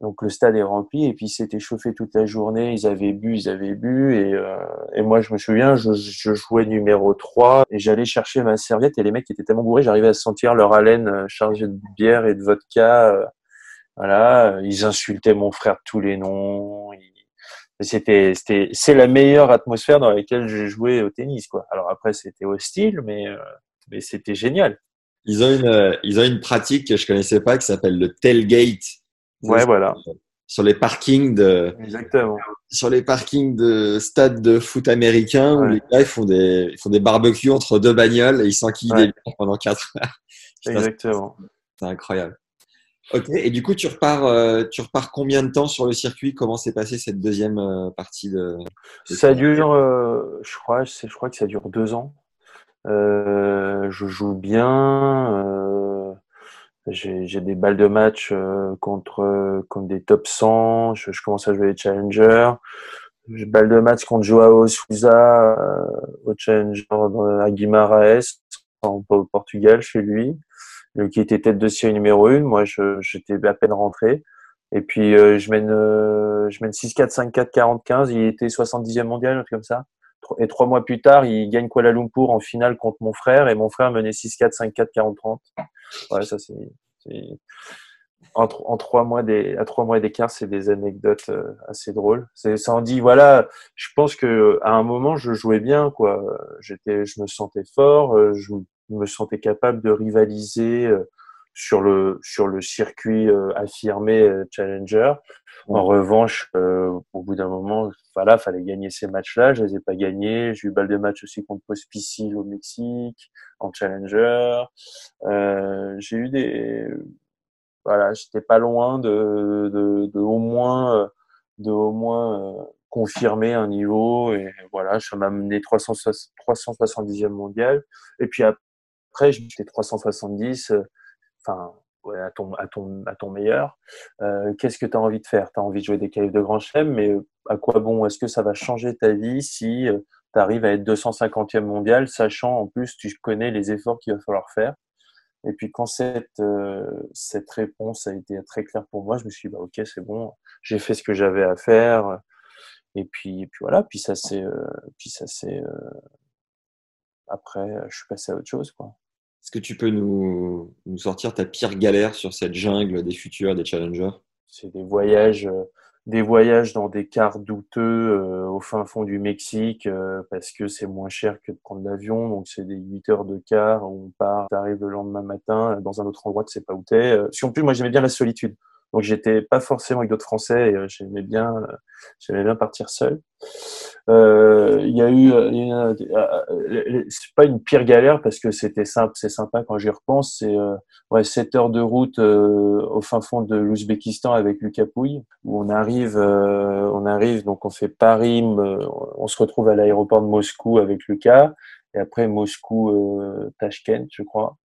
donc le stade est rempli et puis c'était chauffé toute la journée. Ils avaient bu, ils avaient bu et, euh, et moi je me souviens, je, je, jouais numéro 3 et j'allais chercher ma serviette et les mecs étaient tellement bourrés, j'arrivais à sentir leur haleine euh, chargée de bière et de vodka. Voilà, ils insultaient mon frère de tous les noms. C'était, c'était, c'est la meilleure atmosphère dans laquelle j'ai joué au tennis, quoi. Alors après, c'était hostile, mais, euh, mais c'était génial. Ils ont une, euh, ils ont une pratique que je connaissais pas qui s'appelle le tailgate. Ouais, voilà. Sur les parkings de. Exactement. Sur les parkings de stades de foot américains où les gars ils font des, ils font des barbecues entre deux bagnoles et ils s'enquillent ouais. pendant quatre heures. Exactement. C'est incroyable. Ok, et du coup, tu repars, euh, tu repars combien de temps sur le circuit? Comment s'est passée cette deuxième euh, partie de, Ça dure, euh, je crois, je crois que ça dure deux ans. je joue bien. j'ai des balles de match contre, contre des top 100. Je, je commence à jouer les challengers. J'ai balles de match contre Joao Souza au challenger à Guimarães, au Portugal, chez lui qui était tête de série numéro 1. Moi, j'étais à peine rentré. Et puis, euh, je mène, euh, mène 6-4, 5-4, 40-15. Il était 70e mondial, un truc comme ça. Et trois mois plus tard, il gagne Kuala Lumpur en finale contre mon frère. Et mon frère menait 6-4, 5-4, 40-30. Ouais, ça, c'est. En, en, trois mois des, à trois mois d'écart, c'est des anecdotes euh, assez drôles. Ça en dit, voilà, je pense que à un moment, je jouais bien, quoi. J'étais, je me sentais fort, je me sentais capable de rivaliser euh, sur le sur le circuit euh, affirmé euh, challenger. En revanche, au bout d'un moment, voilà, fallait gagner ces matchs-là. Je les ai pas gagnés. J'ai eu balle de match aussi contre Pospisil au Mexique en challenger. Euh, j'ai eu des voilà, j'étais pas loin de, de, de, au moins de au moins confirmer un niveau et voilà, ça m'a amené 370e mondial. Et puis après, j'étais 370, euh, enfin, à, ton, à, ton, à ton meilleur. Euh, Qu'est-ce que tu as envie de faire? Tu as envie de jouer des qualifs de grand chelem, mais euh, à quoi bon? Est-ce que ça va changer ta vie si tu arrives à être 250e mondial, sachant en plus, tu connais les efforts qu'il va falloir faire? Et puis quand cette, cette réponse a été très claire pour moi, je me suis dit, bah, ok, c'est bon, j'ai fait ce que j'avais à faire. Et puis, et puis voilà, puis ça c'est, puis ça c'est. après, je suis passé à autre chose, quoi. Que tu peux nous, sortir ta pire galère sur cette jungle des futurs, des challengers? C'est des voyages, euh, des voyages dans des cars douteux euh, au fin fond du Mexique euh, parce que c'est moins cher que de prendre l'avion. Donc c'est des 8 heures de car où on part, arrive le lendemain matin dans un autre endroit, tu sais pas où t'es. Si en plus, moi j'aimais bien la solitude. Donc j'étais pas forcément avec d'autres Français et j'aimais bien, j'aimais bien partir seul. Euh, il y a eu, c'est pas une pire galère parce que c'était simple, c'est sympa quand j'y repense. C'est ouais, 7 heures de route au fin fond de l'Ouzbékistan avec Lucas Pouille où on arrive, on arrive donc on fait Paris, on se retrouve à l'aéroport de Moscou avec Lucas et après Moscou, Tashkent, je crois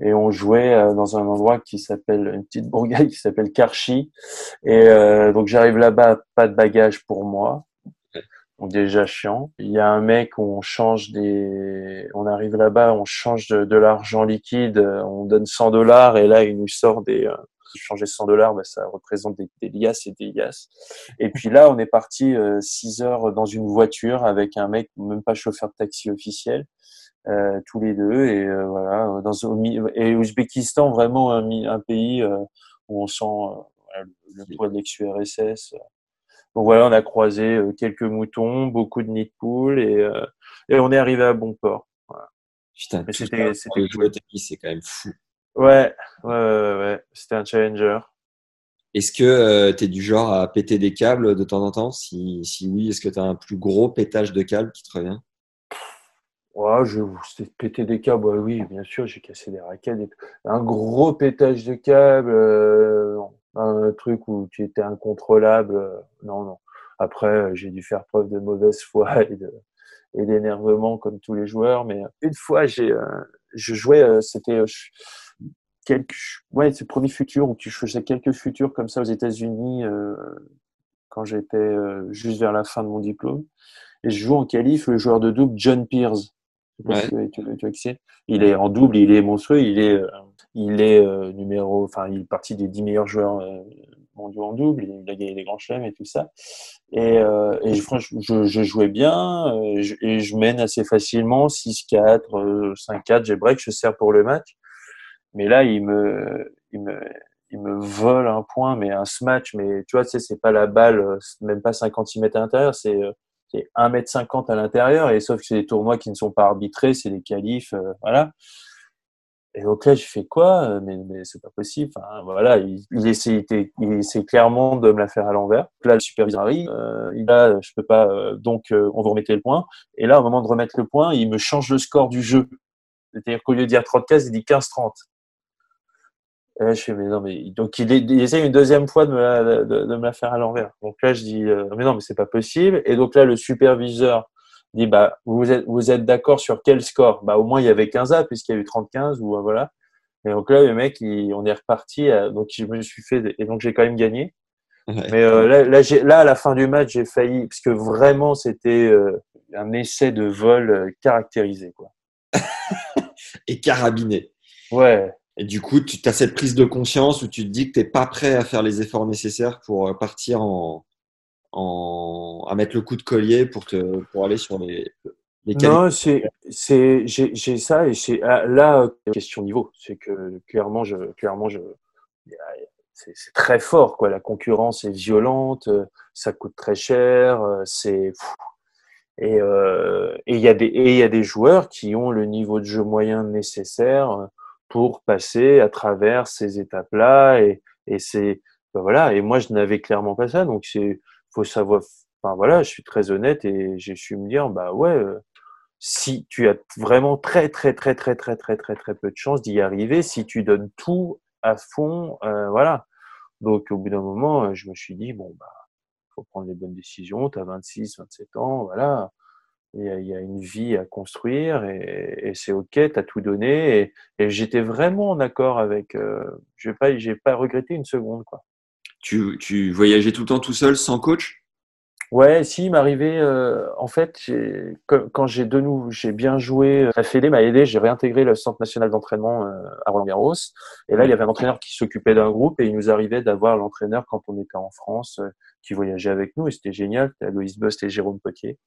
et on jouait euh, dans un endroit qui s'appelle une petite bourgade qui s'appelle Karchi et euh, donc j'arrive là-bas pas de bagages pour moi déjà chiant. Il y a un mec on change des, on arrive là-bas, on change de, de l'argent liquide, on donne 100 dollars et là il nous sort des, euh, changer 100 dollars, bah, ça représente des, des liasses et des liasses. Et puis là, on est parti euh, 6 heures dans une voiture avec un mec, même pas chauffeur de taxi officiel, euh, tous les deux. Et euh, voilà, dans et Ouzbékistan, vraiment un, un pays euh, où on sent euh, le poids de l'ex-URSS. Donc voilà, on a croisé euh, quelques moutons, beaucoup de nids de poules et, euh, et on est arrivé à bon port. Putain, c'était- jouer c'est quand même fou. Ouais, ouais, ouais, ouais. C'était un challenger. Est-ce que tu es du genre à péter des câbles de temps en temps? Si, si oui, est-ce que tu as un plus gros pétage de câbles qui te revient? Ouais, je c'était péter des câbles, ouais, oui, bien sûr, j'ai cassé des raquettes. Un gros pétage de câbles, euh, non. Un truc où tu étais incontrôlable, euh, non, non. Après, euh, j'ai dû faire preuve de mauvaise foi et de et d'énervement comme tous les joueurs, mais une fois, j'ai, euh, je jouais, euh, c'était euh, quelques, ouais, c'est le premier futur où tu faisais quelques futurs comme ça aux États-Unis euh, quand j'étais euh, juste vers la fin de mon diplôme. Et je joue en qualif le joueur de double John pas Ouais. tu, tu, tu. Il est en double, il est monstrueux, il est, euh, il est euh, numéro, enfin, il est parti des 10 meilleurs joueurs euh, mondiaux en double. Il a gagné les grands chelems et tout ça. Et, euh, et je, franchement, je, je jouais bien euh, je- et je mène assez facilement 6-4, euh, 5-4, j'ai break, je sers pour le match. Mais là, il me, il me, il me vole un point, mais un smash, mais tu vois, tu sais, c'est pas la balle, euh, même pas 50 cm à l'intérieur, c'est euh, c'est 1m50 à l'intérieur, et sauf que c'est des tournois qui ne sont pas arbitrés, c'est des qualifs, euh, voilà. Et donc là, je fais quoi Euh, Mais, mais c'est pas possible. Enfin, voilà, il, il essaie, il, essaie clairement de me la faire à l'envers. Là, le superviseur arrive, euh, il a, je peux pas, euh, donc euh, on vous remettez le point. Et là, au moment de remettre le point, il me change le score du jeu. C'est-à-dire qu'au lieu de dire 30-15, il dit 15-30. Et là, je fais, mais non, mais donc il essaie une deuxième fois de me la, de, de me la faire à l'envers. Donc là, je dis, euh, mais non, mais c'est pas possible. Et donc là, le superviseur dit, bah, vous êtes, vous êtes d'accord sur quel score? Bah, au moins, il y avait 15 A, puisqu'il y a eu 30-15, ou euh, voilà. Et donc là, le mec, il- on est reparti. à- donc, je me suis fait, et donc j'ai quand même gagné. Ouais. Mais euh, là, là, là, à la fin du match, j'ai failli, parce que vraiment, c'était euh, un essai de vol euh, caractérisé, quoi. Et carabiné. Ouais. Et du coup, tu as cette prise de conscience où tu te dis que tu n'es pas prêt à faire les efforts nécessaires pour euh, partir en, en, à mettre le coup de collier pour, te, pour aller sur les, les. Non, c'est, c'est, j'ai, j'ai ça et c'est ah, là euh, question niveau. C'est que clairement, je, clairement, je, c'est, c'est très fort quoi. La concurrence est violente, euh, ça coûte très cher, euh, c'est pff. et euh, et il y a des et il y a des joueurs qui ont le niveau de jeu moyen nécessaire euh, pour passer à travers ces étapes-là et et c'est ben voilà. Et moi, je n'avais clairement pas ça, donc c'est faut savoir. Enfin voilà, je suis très honnête et j'ai su me dire bah ouais. euh, si tu as vraiment très très très très très très très très peu de chances d'y arriver, si tu donnes tout à fond, euh, voilà. Donc au bout d'un moment, euh, je me suis dit bon bah faut prendre les bonnes décisions. Tu as 26, 27 ans, voilà. Il y a, y a une vie à construire et, et c'est ok, tu as tout donné et, et j'étais vraiment en accord avec. Euh, je vais pas, pas regretté une seconde quoi. Tu, tu voyageais tout le temps tout seul, sans coach? Ouais, si, il m'arrivait. Euh, en fait, quand, j'ai de nouveau, j'ai bien joué. euh, La Fédé m'a aidé. J'ai réintégré le Centre national d'entraînement euh, à Roland Garros. Et là, il y avait un entraîneur qui s'occupait d'un groupe et il nous arrivait d'avoir l'entraîneur quand on était en France, qui voyageait avec nous et c'était génial. C'était Loïs Bust et Jérôme Potier.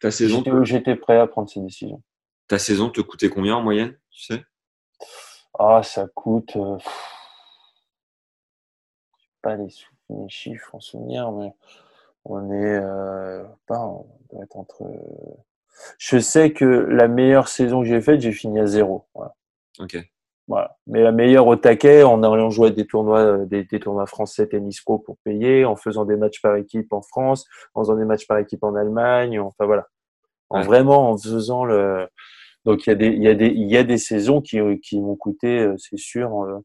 ta saison, J'étais prêt à prendre ces décisions. ta saison te coûtait combien en moyenne Tu sais? Ah, ça coûte. Euh, pas les, sou- les chiffres en souvenir, mais on est euh, pas, on doit être entre. Je sais que la meilleure saison que j'ai faite, j'ai fini à zéro. Voilà. Ok. Voilà. Mais la meilleure au taquet, en allant jouer des tournois, euh, des, des tournois français tennis pro pour payer, en faisant des matchs par équipe en France, en faisant des matchs par équipe en Allemagne, enfin voilà. En Ouais. vraiment en faisant le. Donc il y a des, il y a des, il y a des saisons qui, qui m'ont coûté, euh, c'est sûr, euh,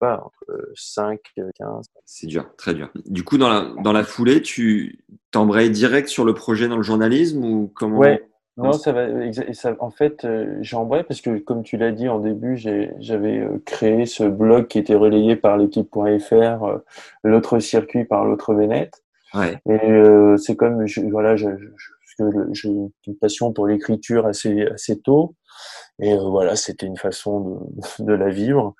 pas, entre 5, 15. C'est dur, très dur. Du coup, dans la, dans la foulée, tu t'embrayes direct sur le projet dans le journalisme ou comment Ouais. Non, ça va. ça- en fait, euh, j'ai embrayé parce que, comme tu l'as dit en début, j'avais euh, créé ce blog qui était relayé par l'équipe.fr, euh, l'autre circuit par l'autre Vénette. Ouais. Et euh, c'est comme, je, voilà, je- je- parce que j'ai une passion pour l'écriture assez, assez tôt. Et euh, voilà, c'était une façon de, de la vivre.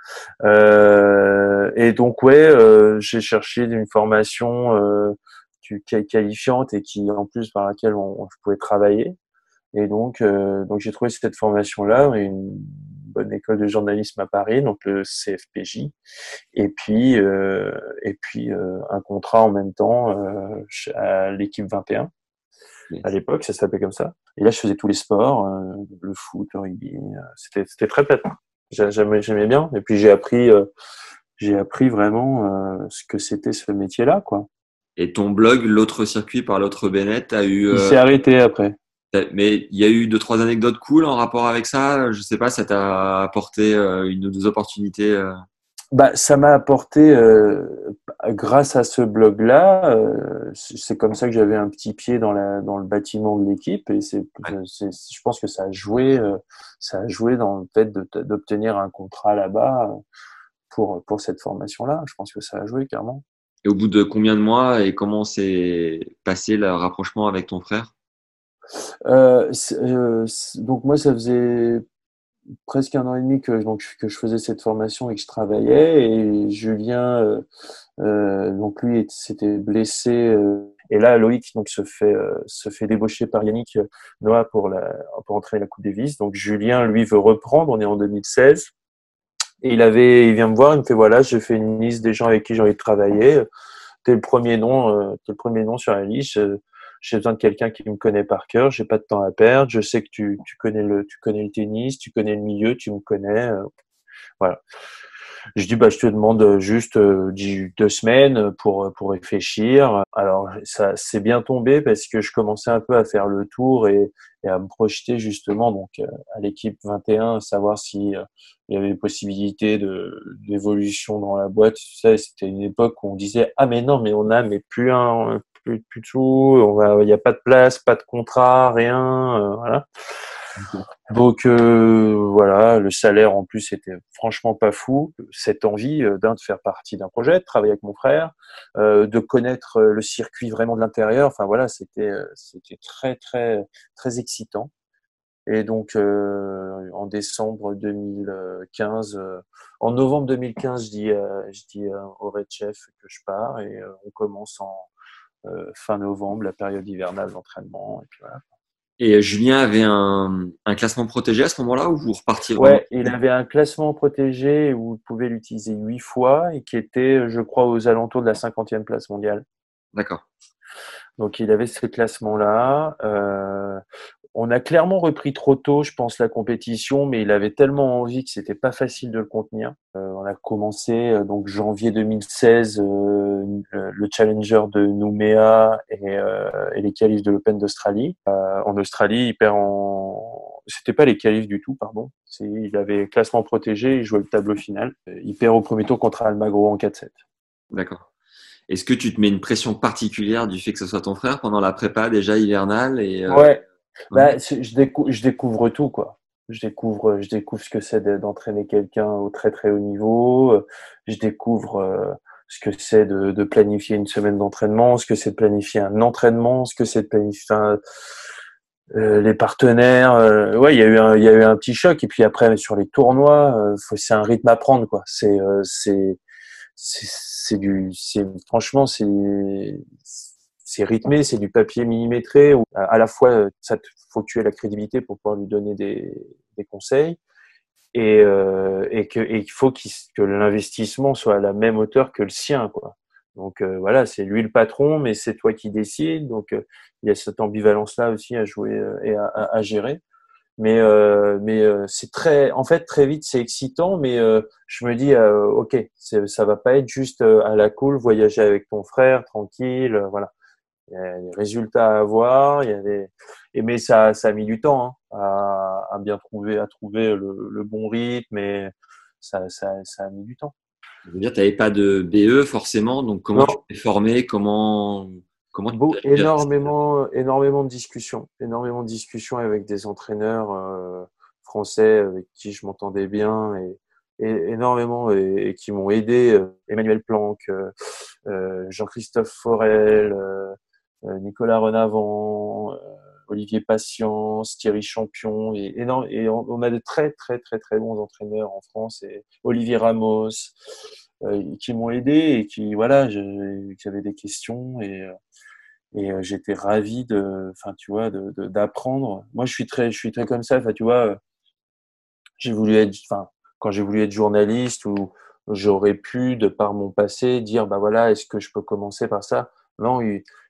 Euh, et donc, ouais, euh, j'ai cherché une formation euh, qualifiante et qui, en plus, par laquelle on, je pouvais travailler. Et donc, euh, donc j'ai trouvé cette formation-là, une bonne école de journalisme à Paris, donc le CFPJ, et puis et puis un contrat en même temps à l'équipe 21. Yes. À l'époque, ça s'appelait comme ça. Et là, je faisais tous les sports, euh, le foot, le rugby. euh, C'était c'était très pétant. J'a- J'aimais j'aimais bien. Et puis j'ai appris euh, j'ai appris vraiment euh, ce que c'était ce métier-là, quoi. Et ton blog, l'autre circuit par l'autre Bennett, a eu. Il s'est arrêté après. mais il y a eu deux trois anecdotes cool en rapport avec ça? Je sais pas, ça t'a apporté une ou deux opportunités. Euh, Bah, ça m'a apporté, euh, grâce à ce blog-là, euh, c'est comme ça que j'avais un petit pied dans, la, dans le bâtiment de l'équipe et c'est, c'est- je pense que ça a joué, euh, ça a joué dans le fait de- d'obtenir un contrat là-bas euh, pour, pour cette formation-là. Je pense que ça a joué clairement. Et au bout de combien de mois et comment s'est passé le rapprochement avec ton frère? Euh, euh, donc moi, ça faisait presque un an et demi que, donc, que je faisais cette formation et que je travaillais. Et Julien, euh, euh, donc lui, s'était blessé. euh, et là, Loïc donc, se, fait, euh, se fait débaucher par Yannick Noah pour, la, pour entraîner la Coupe Davis. Donc Julien, lui, veut reprendre. On est en 2016. Et il, avait, il vient me voir, il me fait voilà, j'ai fait une liste des gens avec qui j'ai envie de travailler. T'es le premier nom, euh, t'es le premier nom sur la liste. Euh, J'ai besoin de quelqu'un qui me connaît par cœur. J'ai pas de temps à perdre. Je sais que tu, tu connais le, tu connais le tennis, tu connais le milieu, tu me connais. euh, voilà. Je dis bah je te demande juste euh, deux semaines pour pour réfléchir. Alors ça c'est bien tombé parce que je commençais un peu à faire le tour et, et à me projeter justement donc euh, à l'équipe 21, savoir si euh, il y avait possibilité de d'évolution dans la boîte. Tu sais, c'était une époque où on disait ah mais non mais on a mais plus un plus, plus on va il y a pas de place, pas de contrat, rien, euh, voilà. Donc euh, voilà, le salaire en plus était franchement pas fou. Cette envie euh, d'un de faire partie d'un projet, de travailler avec mon frère, euh, de connaître le circuit vraiment de l'intérieur. Enfin voilà, c'était c'était très très très excitant. Et donc en décembre 2015, euh, en novembre 2015, je dis je dis au Red Chef que je pars et on commence en fin novembre la période hivernale d'entraînement et puis voilà. Et Julien avait un, un classement protégé à ce moment-là ou vous repartiez Ouais, il avait un classement protégé où il pouvait l'utiliser huit fois et qui était, je crois, aux alentours de la cinquantième place mondiale. D'accord. Donc il avait ce classement-là. Euh, on a clairement repris trop tôt, je pense, la compétition, mais il avait tellement envie que c'était pas facile de le contenir. Euh, on a commencé euh, donc janvier 2016 euh, le, le challenger de Nouméa et, euh, et les qualifs de l'Open d'Australie. Euh, en Australie, il perd en c'était pas les qualifs du tout, pardon. C'est- Il avait classement protégé, il jouait le tableau final. Il perd au premier tour contre Almagro en 4-7. D'accord. Est-ce que tu te mets une pression particulière du fait que ce soit ton frère pendant la prépa déjà hivernale et euh, Ouais. Bah, c'est- je, décou- je découvre tout, quoi. Je découvre, je découvre ce que c'est de- d'entraîner quelqu'un au très très haut niveau. Je découvre euh, ce que c'est de, de planifier une semaine d'entraînement, ce que c'est de planifier un entraînement, ce que c'est de planifier un- euh, les partenaires. euh, ouais, il y a eu un, il y a eu un petit choc. Et puis après sur les tournois, euh, c'est un rythme à prendre, quoi. C'est, c'est, c'est, c'est du, c'est franchement c'est c'est rythmé, c'est du papier millimétré. Où à la fois, euh, ça te, faut que tu aies la crédibilité pour pouvoir lui donner des, des conseils et, euh, et que et il faut qu'il, que l'investissement soit à la même hauteur que le sien, quoi. Donc euh, voilà, c'est lui le patron, mais c'est toi qui décides. Donc euh, il y a cette ambivalence-là aussi à jouer euh, et à, à, à gérer. Mais euh, mais c'est très, en fait, très vite, c'est excitant. Mais je me dis, ok, ça va pas être juste à la cool, voyager avec ton frère, tranquille, voilà. Il y a des résultats à avoir, il y a des, et mais ça, ça a mis du temps hein, à, à bien trouver, à trouver le, le bon rythme, et ça, ça, ça a mis du temps. Je veux dire, tu n'avais pas de BE forcément, donc comment Non. tu t'es formé Comment comment tu Beau, énormément, énormément de discussions, énormément de discussions avec des entraîneurs euh, français avec qui je m'entendais bien et, et énormément et, et qui m'ont aidé. euh, Emmanuel Planck, euh, Jean-Christophe Forel, Nicolas Renavant, Olivier Patience, Thierry Champion, et, non, et on, a de très très très très bons entraîneurs en France, et Olivier Ramos, euh, qui m'ont aidé et qui voilà, avaient des questions et euh, euh, j'étais ravi de, enfin tu vois, d'apprendre. Moi, je suis très, je suis très comme ça. Enfin, tu vois, j'ai voulu être, enfin, quand j'ai voulu être journaliste ou j'aurais pu, de par mon passé, dire bah voilà, est-ce que je peux commencer par ça? Non,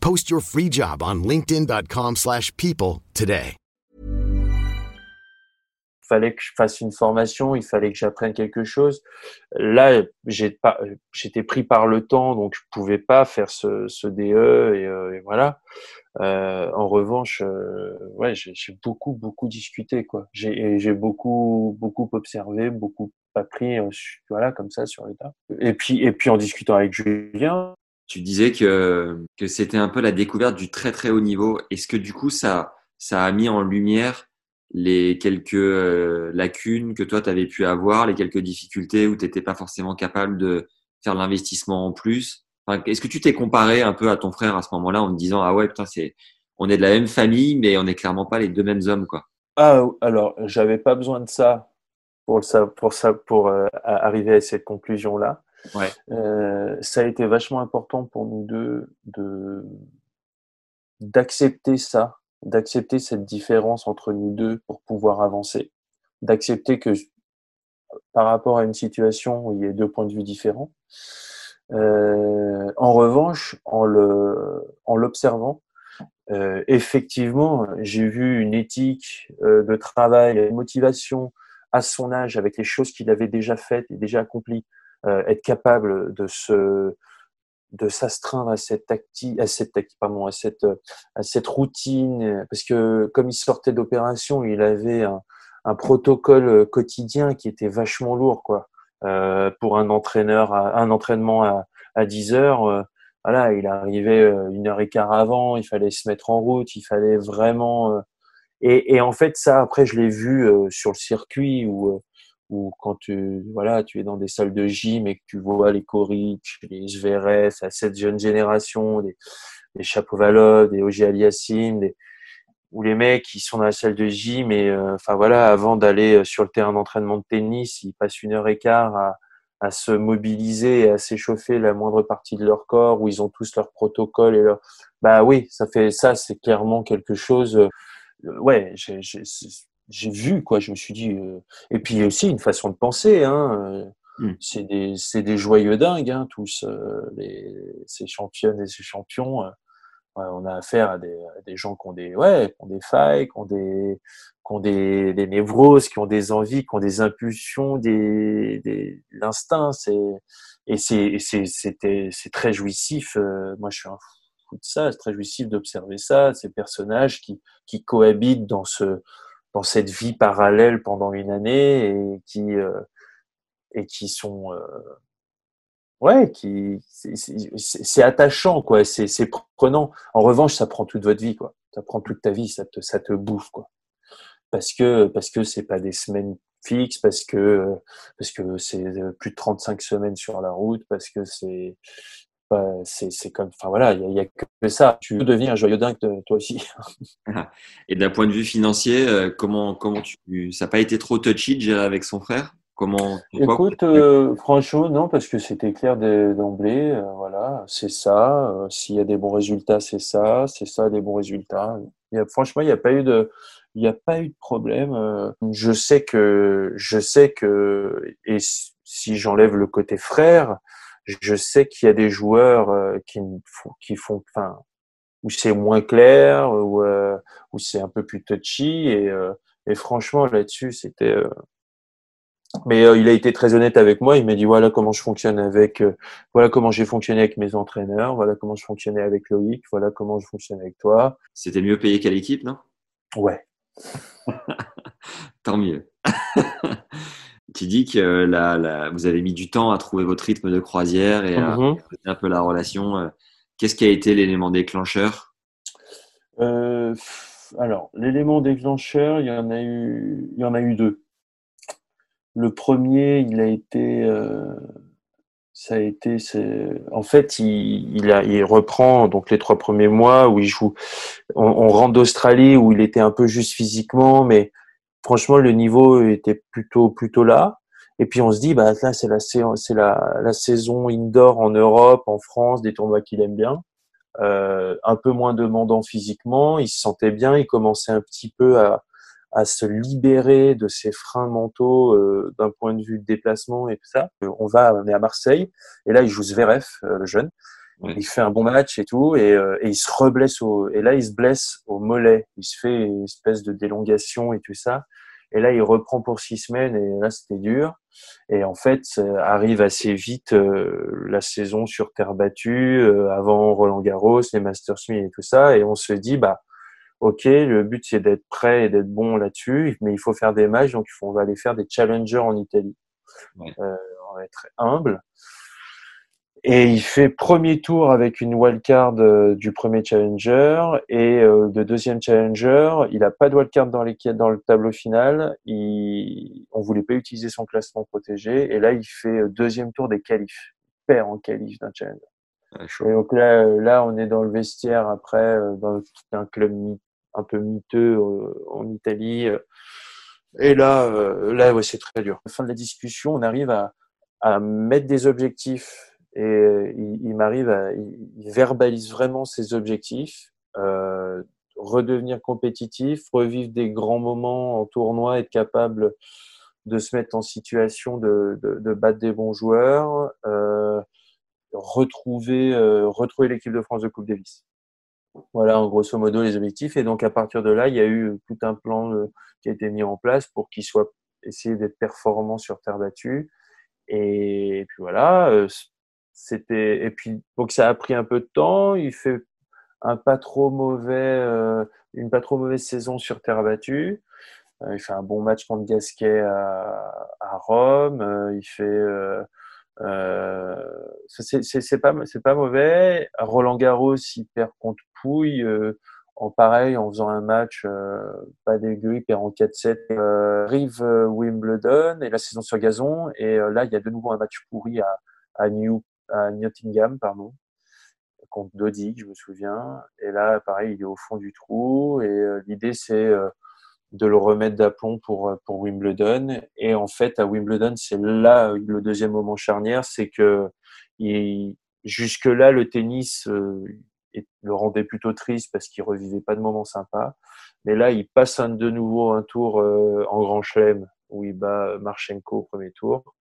Post your free job on linkedin.com/people today. fallait que je fasse une formation, il fallait que j'apprenne quelque chose. Là, j'étais pris par le temps, donc je pouvais pas faire ce, DE et, euh, et voilà. Euh, en revanche, euh, ouais, j'ai beaucoup beaucoup discuté quoi. J'ai beaucoup beaucoup observé, beaucoup appris, voilà comme ça sur l'état. Et puis et puis en discutant avec Julien. Tu disais que que c'était un peu la découverte du très très haut niveau. Est-ce que du coup ça ça a mis en lumière les quelques euh, lacunes que toi, tu avais pu avoir, les quelques difficultés où tu n'étais pas forcément capable de faire l'investissement en plus? Est-ce que tu t'es comparé un peu à ton frère à ce moment-là en me disant Ah ouais, putain, c'est, on est de la même famille, mais on n'est clairement pas les deux mêmes hommes quoi? Ah, alors, j'avais pas besoin de ça pour, ça, pour, ça, pour euh, arriver à cette conclusion-là. Euh, ça a été vachement important pour nous deux de d'accepter ça d'accepter cette différence entre nous deux pour pouvoir avancer, d'accepter que par rapport à une situation où il y a deux points de vue différents. Euh, en revanche, en le en l'observant, euh, effectivement, j'ai vu une éthique de travail, une motivation à son âge avec les choses qu'il avait déjà faites et déjà accomplies, être capable de se de s'astreindre à cette acti, à cette pardon, à cette à cette routine parce que comme il sortait d'opération, il avait un, un, protocole quotidien qui était vachement lourd quoi. Euh, pour un entraîneur, un entraînement à, à 10 heures, euh, voilà, il arrivait euh, une heure et quart avant, il fallait se mettre en route, il fallait vraiment. Euh, et, et, en fait, ça après, je l'ai vu sur le circuit où ou quand tu voilà tu es dans des salles de gym et que tu vois les Koric, les Zverev, à cette jeune génération, des, des Chapovalov, des Ogi Aliassim, ou les mecs qui sont dans la salle de gym et euh, enfin voilà avant d'aller euh, sur le terrain d'entraînement de tennis, ils passent une heure et quart à, se mobiliser et à s'échauffer la moindre partie de leur corps où ils ont tous leur protocole et leur bah oui ça fait ça c'est clairement quelque chose euh, ouais j'ai vu quoi je me suis dit euh... et puis aussi une façon de penser hein mmh. c'est des c'est des joyeux dingues hein, tous euh, les ces championnes et ces champions euh, on a affaire à des, à des, gens qui ont des ouais qui ont des failles qui ont des qui ont des, des névroses qui ont des envies qui ont des impulsions des, des l'instinct c'est et c'est c'est c'était c'est très jouissif euh, moi je suis un fou de ça c'est très jouissif d'observer ça ces personnages qui qui cohabitent dans ce dans cette vie parallèle pendant une année et qui euh, et qui sont euh, ouais qui c'est attachant quoi. C'est prenant. En revanche ça prend toute votre vie quoi. Ça prend toute ta vie ça te ça te bouffe quoi. Parce que parce que c'est pas des semaines fixes parce que parce que c'est plus de 35 semaines sur la route parce que c'est c'est comme, enfin voilà, il n'y a, que ça. Tu deviens un joyeux dingue toi aussi. Et d'un point de vue financier, euh, comment, comment tu, ça n'a pas été trop touchy de gérer avec son frère? Comment Écoute, euh, franchement, non, parce que c'était clair d'emblée. Euh, voilà, c'est ça. Euh, S'il y a des bons résultats, c'est ça. C'est ça, des bons résultats. Il y a, franchement, il n'y a pas eu de, il n'y a pas eu de problème. Je sais que, je sais que, et si j'enlève le côté frère, je sais qu'il y a des joueurs euh, qui, qui font, enfin, où c'est moins clair, où, euh, où c'est un peu plus touchy. Et, euh, et franchement, là-dessus, c'était Mais il a été très honnête avec moi. Il m'a dit voilà comment je fonctionne avec, voilà comment j'ai fonctionné avec mes entraîneurs, voilà comment je fonctionnais avec Loïc, voilà comment je fonctionne avec toi. C'était mieux payé qu'à l'équipe, non? Ouais. Tant mieux. tu dis que la, la, vous avez mis du temps à trouver votre rythme de croisière et à Mhm. un peu la relation. euh, Qu'est-ce qui a été l'élément déclencheur? Euh, alors, l'élément déclencheur, il y en a eu, il y en a eu deux. Le premier, il a été, euh, ça a été, c'est, en fait, il, il a, il reprend donc les trois premiers mois où il joue. On, on rentre d'Australie où il était un peu juste physiquement, mais franchement, le niveau était plutôt, plutôt là. Et puis on se dit, bah là, c'est la, c'est la, la saison indoor en Europe, en France, des tournois qu'il aime bien euh, un peu moins demandant physiquement, il se sentait bien, il commençait un petit peu à, à se libérer de ses freins mentaux euh, d'un point de vue de déplacement et tout ça. Euh, On va, on est à Marseille, et là il joue Zverev, euh, le jeune. Ouais. Il fait un bon match et tout, et, euh, et il se reblesse au, et là il se blesse au mollet. Il se fait une espèce de délongation et tout ça. Et là, il reprend pour six semaines et là, c'était dur. Et en fait, arrive assez vite euh, la saison sur terre battue, euh, avant Roland Garros, les Masters 1000 et tout ça. Et on se dit, bah, ok, le but c'est d'être prêt et d'être bon là-dessus, mais il faut faire des matchs, donc il faut, on va aller faire des challengers en Italie. Ouais. Euh, on va être humble. Et il fait premier tour avec une wildcard euh, du premier challenger et euh, de deuxième challenger. Il n'a pas de wildcard dans, les, dans le tableau final. Il, on voulait pas utiliser son classement protégé. Et là, il fait euh, deuxième tour des qualifs. Il perd en qualif d'un challenger. Chaud. Et donc là, là, on est dans le vestiaire après, dans un club un peu miteux euh, en Italie. Et là, euh, là, ouais, c'est très dur. À la fin de la discussion, on arrive à, à mettre des objectifs et euh, il, il m'arrive à, il, verbalise vraiment ses objectifs, euh, redevenir compétitif, revivre des grands moments en tournoi, être capable de se mettre en situation de, de, de battre des bons joueurs, euh, retrouver, euh, retrouver l'équipe de France de Coupe Davis. Voilà, en grosso modo, les objectifs. Et donc, à partir de là, il y a eu tout un plan euh, qui a été mis en place pour qu'il soit essayé d'être performant sur terre battue. Et puis voilà, euh, c'était. Et puis, donc, ça a pris un peu de temps. Il fait un pas trop mauvais, euh, une pas trop mauvaise saison sur terre battue. Euh, il fait un bon match contre Gasquet à, Rome. Euh, il fait. C'est pas c'est pas mauvais. Roland Garros, il perd contre Pouille. en pareil, en faisant un match pas dégueu, il perd en 4-7. Euh, arrive euh, Wimbledon et la saison sur gazon. Et là, il y a de nouveau un match pourri à, à, New, à Nottingham, pardon, contre Dodig, je me souviens. Et là, pareil, il est au fond du trou. Et euh, l'idée, c'est euh, de le remettre d'aplomb pour, euh, pour Wimbledon. Et en fait, à Wimbledon, c'est là le deuxième moment charnière, c'est que jusque-là, le tennis le rendait plutôt triste parce qu'il revivait pas de moments sympas. Mais là, il passe de nouveau un tour en Grand Chelem où il bat Marchenko au premier tour.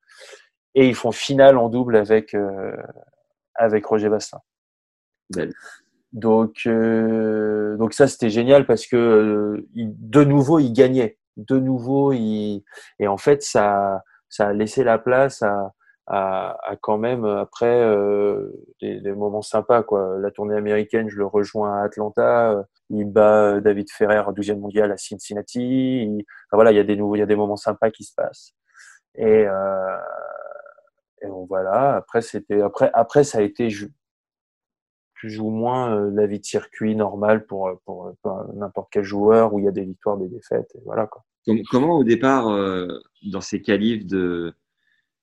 Et ils font finale en double avec, euh, avec Roger Bastin. Belle. Donc, euh, donc ça, c'était génial parce que euh, il- de nouveau, il gagnait. De nouveau, il... et en fait, ça, ça a laissé la place à, à, à quand même, après, des, des moments sympas. Quoi. La tournée américaine, je le rejoins à Atlanta. Il bat David Ferrer, 12e mondial à Cincinnati. Il- enfin, voilà, il y a des nouveaux, il y a des moments sympas qui se passent. Et, euh, et bon, voilà. Après, c'était, après, après, ça a été plus ou moins euh, la vie de circuit normale pour, pour, pour n'importe quel joueur où il y a des victoires, des défaites. Voilà, Comment au départ, euh, dans ces qualifs de,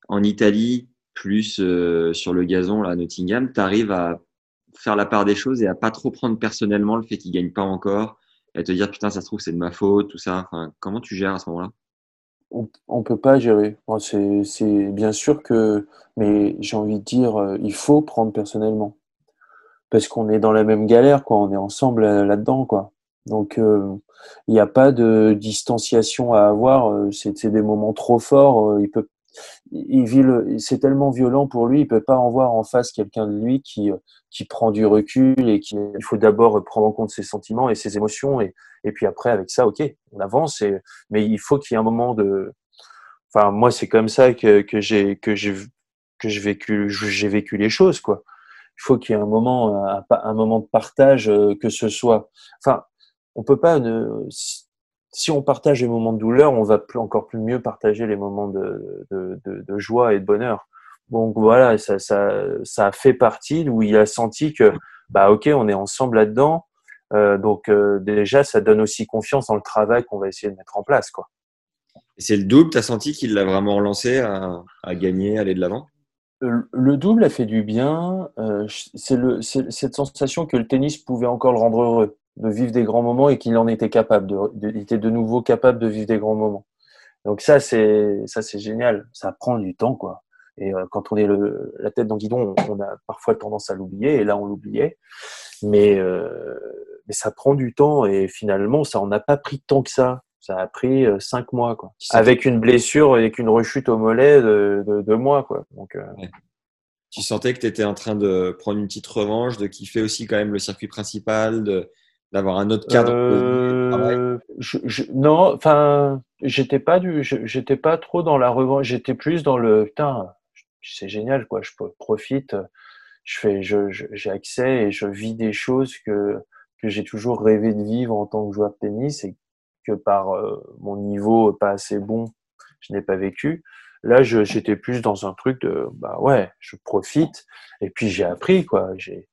en Italie, plus euh, sur le gazon là, à Nottingham, tu arrives à faire la part des choses et à pas trop prendre personnellement le fait qu'il gagne pas encore et à te dire putain ça se trouve c'est de ma faute tout ça. Comment tu gères à ce moment-là? On, on peut pas gérer. C'est, bien sûr que, mais j'ai envie de dire, euh, il faut prendre personnellement. Parce qu'on est dans la même galère, quoi. On est ensemble euh, là-dedans, quoi. Donc, euh, il n'y a pas de distanciation à avoir. C'est, des moments trop forts. Il peut, il vit le- c'est tellement violent pour lui, il peut pas en voir en face quelqu'un de lui qui, euh, qui prend du recul et qui, il faut d'abord prendre en compte ses sentiments et ses émotions et, et puis après avec ça, ok, on avance et, mais il faut qu'il y ait un moment de, Enfin, moi, c'est comme ça que, que j'ai que j'ai que j'ai vécu j'ai vécu les choses, quoi. Il faut qu'il y ait un moment un, un, moment de partage, euh, que ce soit. Enfin, on peut pas ne, si on partage les moments de douleur, on va plus, encore plus mieux partager les moments de, de, de, de joie et de bonheur. Donc voilà, ça, ça, ça a fait partie où il a senti que bah ok, on est ensemble là-dedans. Euh, donc euh, déjà, ça donne aussi confiance dans le travail qu'on va essayer de mettre en place, quoi. Et c'est le double, tu as senti qu'il l'a vraiment relancé à, à gagner, à aller de l'avant? Le double a fait du bien. Euh, c'est cette sensation que le tennis pouvait encore le rendre heureux, de vivre des grands moments et qu'il en était capable, de, de, il était de nouveau capable de vivre des grands moments. Donc ça, c'est ça, c'est génial. Ça prend du temps, quoi. Et euh, quand on est le, la tête dans le guidon, on, on a parfois tendance à l'oublier. Et là, on l'oubliait. Mais euh, mais ça prend du temps et finalement, ça en a pas pris tant que ça. Ça a pris euh, cinq mois, quoi. Avec une blessure, avec une rechute au mollet de, de deux mois, quoi. Donc, euh... ouais. Tu sentais que tu étais en train de prendre une petite revanche, de kiffer aussi quand même le circuit principal, de d'avoir un autre cadre euh, non, enfin, j'étais pas du, j'étais pas trop dans la revanche. J'étais plus dans le putain. C'est génial, quoi. Je profite. Je fais, je, j'ai accès et je vis des choses que que j'ai toujours rêvé de vivre en tant que joueur de tennis et que par euh, mon niveau pas assez bon, je n'ai pas vécu. Là, j'étais plus dans un truc de, bah ouais, je profite et puis j'ai appris quoi. J'ai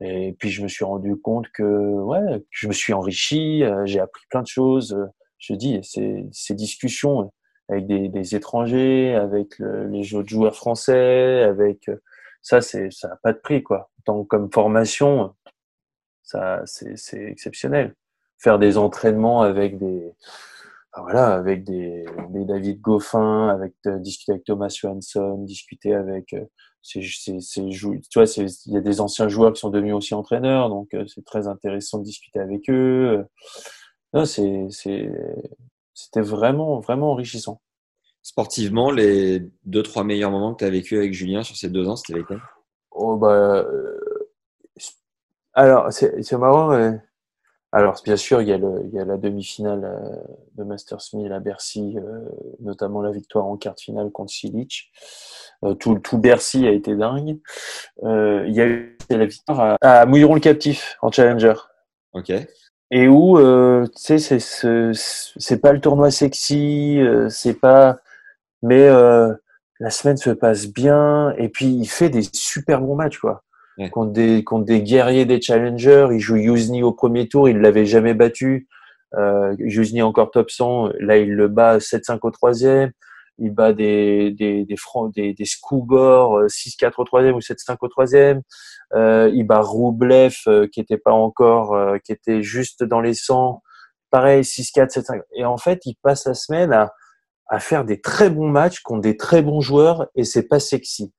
et puis je me suis rendu compte que ouais, je me suis enrichi, euh, j'ai appris plein de choses. Je dis, ces, discussions avec des, étrangers, avec le, les autres joueurs français, avec ça, c'est ça n'a pas de prix quoi. Tant comme formation, ça c'est exceptionnel. Faire des entraînements avec des voilà, avec des, David Goffin, euh, discuter avec Thomas Johansson, discuter avec euh, ces, ces, ces tu vois, il y a des anciens joueurs qui sont devenus aussi entraîneurs, donc euh, c'est très intéressant de discuter avec eux. Non, c'est, c'est, c'était vraiment, vraiment enrichissant. Sportivement, les deux, trois meilleurs moments que tu as vécu avec Julien sur ces deux ans, c'était lesquels? Oh, bah, euh, alors, c'est, c'est marrant. Alors, bien sûr, il y a, le, il y a la demi-finale euh, de Masters 1000 à Bercy, euh, notamment la victoire en quart de finale contre Silic. Euh, tout, tout Bercy a été dingue. Euh, il y a eu la victoire à, à Mouilleron le Captif en Challenger. Ok. Et où, euh, tu sais, c'est, c'est pas le tournoi sexy, c'est pas. Mais la semaine se passe bien, et puis il fait des super bons matchs, quoi. Contre, des, contre des guerriers des challengers. Il joue Yuzni au premier tour, il l'avait jamais battu. Euh, Yuzni encore top 100, là il le bat 7-5 au troisième. Il bat des des des des, des Skugor 6-4 au troisième ou 7-5 au troisième. Euh, il bat Roublev euh, qui était pas encore, euh, qui était juste dans les 100. Pareil 6-4, 7-5. Et en fait, il passe la semaine à à faire des très bons matchs contre des très bons joueurs et c'est pas sexy.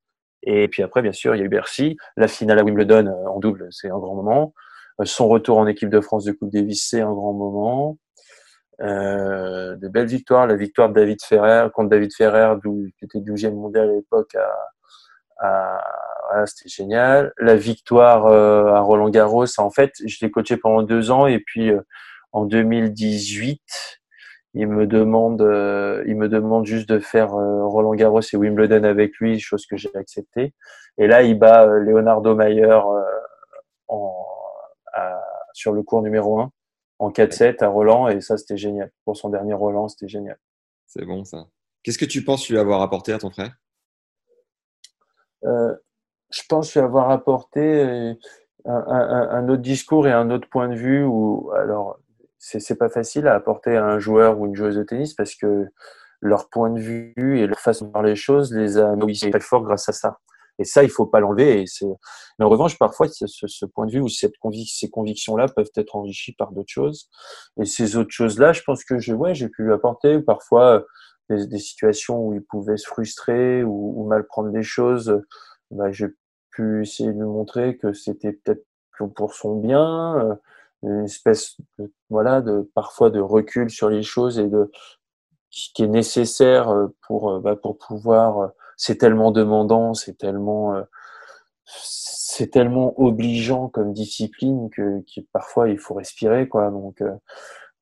Et puis après, bien sûr, il y a eu Bercy. La finale à Wimbledon euh, en double, c'est un grand moment. Euh, son retour en équipe de France de Coupe Davis, c'est un grand moment. Euh, de belles victoires. La victoire de David Ferrer contre David Ferrer, qui était 12e mondial à l'époque, à, à, voilà, c'était génial. La victoire euh, à Roland Garros, en fait, je l'ai coaché pendant deux ans et puis euh, en 2018, il me demande, euh, il me demande juste de faire euh, Roland Garros et Wimbledon avec lui, chose que j'ai acceptée. Et là, il bat euh, Leonardo Mayer en, à, sur le cours numéro 1 en 4-7 à Roland, et ça, c'était génial. Pour son dernier Roland, c'était génial. C'est bon, ça. Qu'est-ce que tu penses lui avoir apporté à ton frère? Je pense lui avoir apporté un, un, un, autre discours et un autre point de vue. Où, alors, c'est pas facile à apporter à un joueur ou une joueuse de tennis parce que leur point de vue et leur façon de voir les choses les a nourris très fort grâce à ça. Et ça, il faut pas l'enlever. Mais en revanche, parfois, ce, ce, point de vue ou cette ces convictions-là peuvent être enrichies par d'autres choses. Et ces autres choses-là, je pense que j'ai ouais, j'ai pu lui apporter. Parfois, des, des, situations où il pouvait se frustrer ou, ou mal prendre les choses, bah, j'ai pu essayer de lui montrer que c'était peut-être pour son bien une espèce de, voilà de parfois de recul sur les choses et de qui est nécessaire pour bah, pour pouvoir c'est tellement demandant c'est tellement c'est tellement obligeant comme discipline que, parfois il faut respirer quoi. Donc euh,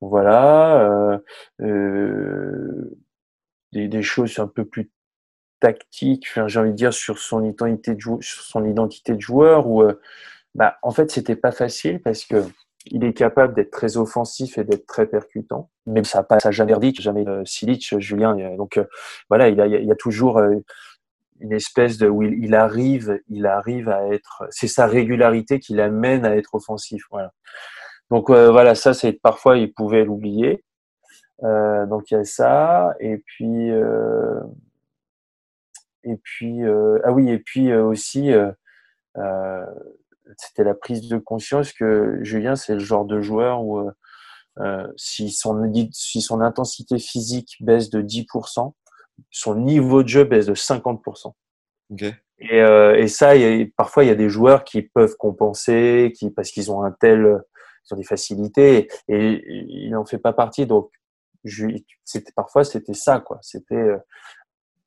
voilà euh, euh, des, des choses un peu plus tactiques, enfin, j'ai envie de dire sur son identité de joueur, sur son identité de joueur euh, bah, en fait c'était pas facile parce que il est capable d'être très offensif et d'être très percutant, mais ça pas ça jamais dit, jamais euh, Silic, Julien. Donc euh, voilà, il, y a toujours euh, une espèce de où il, arrive, il arrive à être. C'est sa régularité qui l'amène à être offensif. Voilà. Donc euh, voilà, ça c'est parfois il pouvait l'oublier. Donc il y a ça et puis et puis ah oui et puis aussi c'était la prise de conscience que Julien, c'est le genre de joueur où euh, euh si, son, si son intensité physique baisse de 10%, son niveau de jeu baisse de 50%. Okay. Et, euh, et ça, y a, parfois, il y a des joueurs qui peuvent compenser, qui parce qu'ils ont un tel, ils ont des facilités, et, et il n'en fait pas partie. Donc, c'était parfois c'était ça, quoi. C'était euh,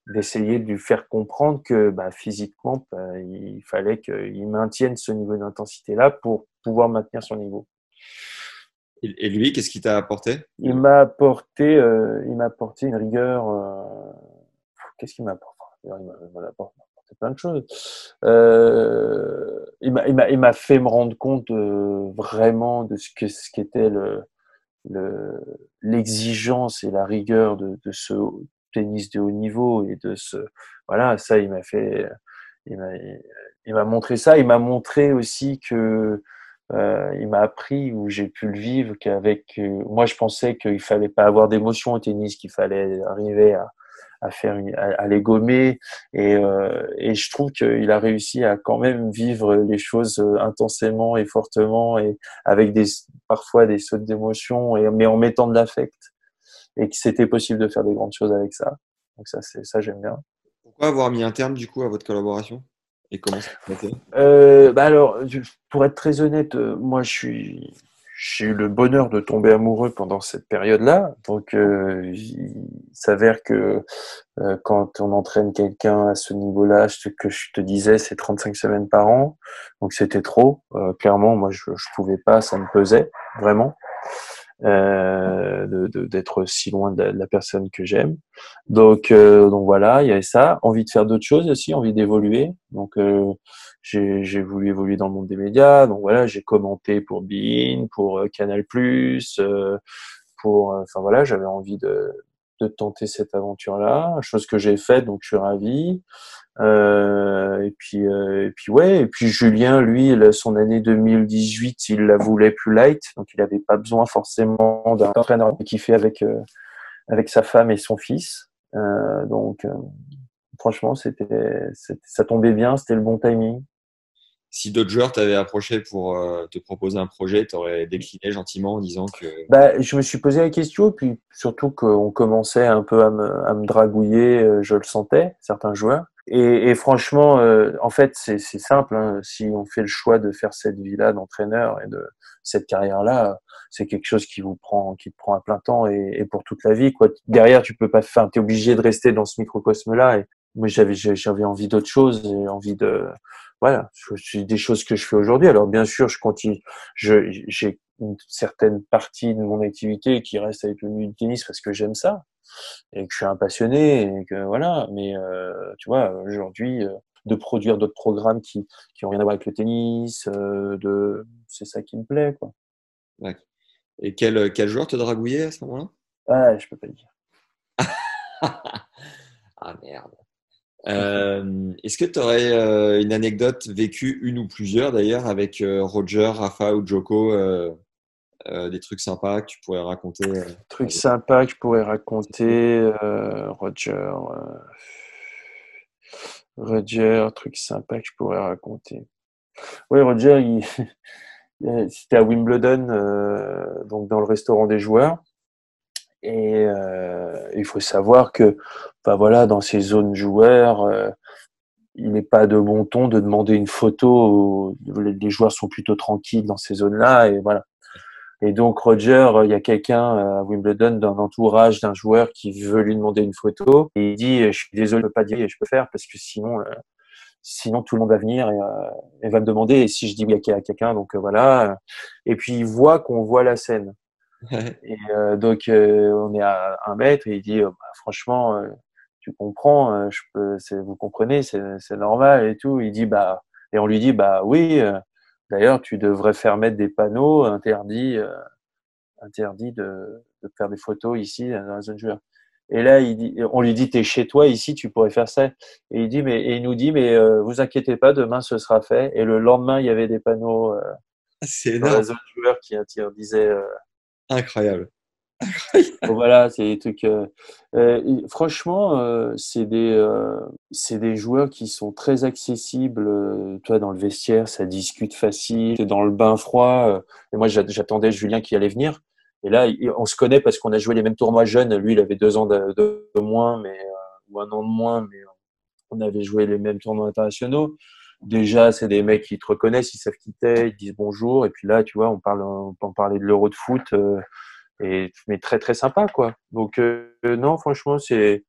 d'essayer de lui faire comprendre que bah, physiquement, bah, il fallait qu'il maintienne ce niveau d'intensité-là pour pouvoir maintenir son niveau. Et lui, qu'est-ce qu'il t'a apporté? Il m'a apporté, euh, il m'a apporté une rigueur. Euh... Qu'est-ce qu'il m'a apporté? Il m'a apporté plein de choses. Euh... il m'a, il m'a fait me rendre compte euh, vraiment de ce que ce qu'était le, le, l'exigence et la rigueur de, de ce tennis de haut niveau et de ce voilà ça il m'a fait il m'a montré ça. Il m'a montré aussi que euh, il m'a appris où j'ai pu le vivre qu'avec euh, moi je pensais qu'il fallait pas avoir d'émotion au tennis qu'il fallait arriver à, à faire une, à, les gommer. Et, euh, et je trouve qu'il a réussi à quand même vivre les choses intensément et fortement et avec des parfois des sautes d'émotion et mais en mettant de l'affect et que c'était possible de faire des grandes choses avec ça. Donc ça, c'est ça j'aime bien. Pourquoi avoir mis un terme du coup à votre collaboration? Et comment ça s'est euh, bah alors, pour être très honnête, euh, moi je suis j'ai eu le bonheur de tomber amoureux pendant cette période-là. Donc, euh, il s'avère que euh, quand on entraîne quelqu'un à ce niveau-là, ce que je te disais, c'est 35 semaines par an. Donc, c'était trop. Euh, clairement, moi, je, je pouvais pas, ça me pesait vraiment euh, d'être de, si loin de, de, la personne que j'aime. Donc, euh, donc voilà, il y avait ça. Envie de faire d'autres choses aussi, envie d'évoluer. Donc euh, j'ai voulu évoluer dans le monde des médias. Donc voilà, j'ai commenté pour Bein, pour euh, Canal+, euh, pour, enfin voilà, j'avais envie de, de tenter cette aventure-là, chose que j'ai faite, donc je suis ravi. Euh, et puis, euh, et puis ouais, et puis Julien, lui, son année 2018, il la voulait plus light, donc il n'avait pas besoin forcément d'un entraîneur qui fait avec euh, avec sa femme et son fils. Euh, donc, euh, franchement, c'était, ça tombait bien, c'était le bon timing. Si d'autres joueurs t'avaient approché pour euh, te proposer un projet, t'aurais décliné gentiment en disant que. Bah, je me suis posé la question, puis surtout qu'on commençait un peu à me, à me dragouiller, je le sentais, certains joueurs. Et, et, franchement, euh, en fait, c'est simple. Hein. Si on fait le choix de faire cette vie-là d'entraîneur et de cette carrière-là, c'est quelque chose qui vous prend, qui te prend à plein temps et, et, pour toute la vie. Quoi. Derrière, tu peux pas faire. T'es obligé de rester dans ce microcosme-là. Et moi, j'avais j'avais envie d'autre chose et envie de voilà, des choses que je fais aujourd'hui. Alors bien sûr, je continue. J'ai une certaine partie de mon activité qui reste avec le tennis parce que j'aime ça et que je suis un passionné et que voilà. Mais euh, tu vois, aujourd'hui, euh, de produire d'autres programmes qui qui ont rien à voir avec le tennis, euh, de c'est ça qui me plaît quoi. Ouais. Et quel quel joueur te dragouillait à ce moment-là? Ah, je peux pas le dire. ah merde. Euh, Est-ce que tu aurais euh, une anecdote vécue, une ou plusieurs d'ailleurs, avec euh, Roger, Rafa ou Joko des trucs sympas que tu pourrais raconter Trucs sympas que je pourrais raconter, Roger. Roger, trucs sympas que je pourrais raconter. Oui, Roger, il... c'était à Wimbledon, donc dans le restaurant des joueurs. Et euh, il faut savoir que, enfin voilà, dans ces zones joueurs, euh, il n'est pas de bon ton de demander une photo. Les joueurs sont plutôt tranquilles dans ces zones-là, et voilà. Et donc Roger, il y a quelqu'un à Wimbledon d'un entourage d'un joueur qui veut lui demander une photo, et il dit "Je suis désolé, je peux pas dire, je peux faire parce que sinon." Euh, sinon tout le monde va venir et, euh, et, va me demander et si je dis oui à quelqu'un donc euh, voilà et puis il voit qu'on voit la scène Et euh, donc, euh, on est à un mètre et il dit, euh, bah, franchement, euh, tu comprends, euh, je peux, vous comprenez, c'est c'est normal et tout. Il dit, bah, et on lui dit, bah oui, euh, d'ailleurs, tu devrais faire mettre des panneaux interdits, euh, interdits de, de faire des photos ici dans la zone joueur. Et là, il dit, on lui dit, t'es chez toi ici, tu pourrais faire ça. Et il dit, mais, et il nous dit, mais euh, vous inquiétez pas, demain ce sera fait. Et le lendemain, il y avait des panneaux euh, dans la zone joueur qui interdisaient. euh, Incroyable. Voilà, c'est des trucs. euh, euh, franchement, euh, c'est des, des joueurs qui sont très accessibles. toi, dans le vestiaire, ça discute facile. Dans le bain froid. et moi, j'a- j'attendais Julien qui allait venir. Et là, on se connaît parce qu'on a joué les mêmes tournois jeunes. Lui, il avait deux ans de, moins, mais ou un an de moins, mais on avait joué les mêmes tournois internationaux. Déjà, c'est des mecs qui te reconnaissent, ils savent qui t'es, ils disent bonjour. Et puis là, tu vois, on parle, on peut en parler de l'Euro de foot. Et mais très très sympa quoi donc euh, non franchement c'est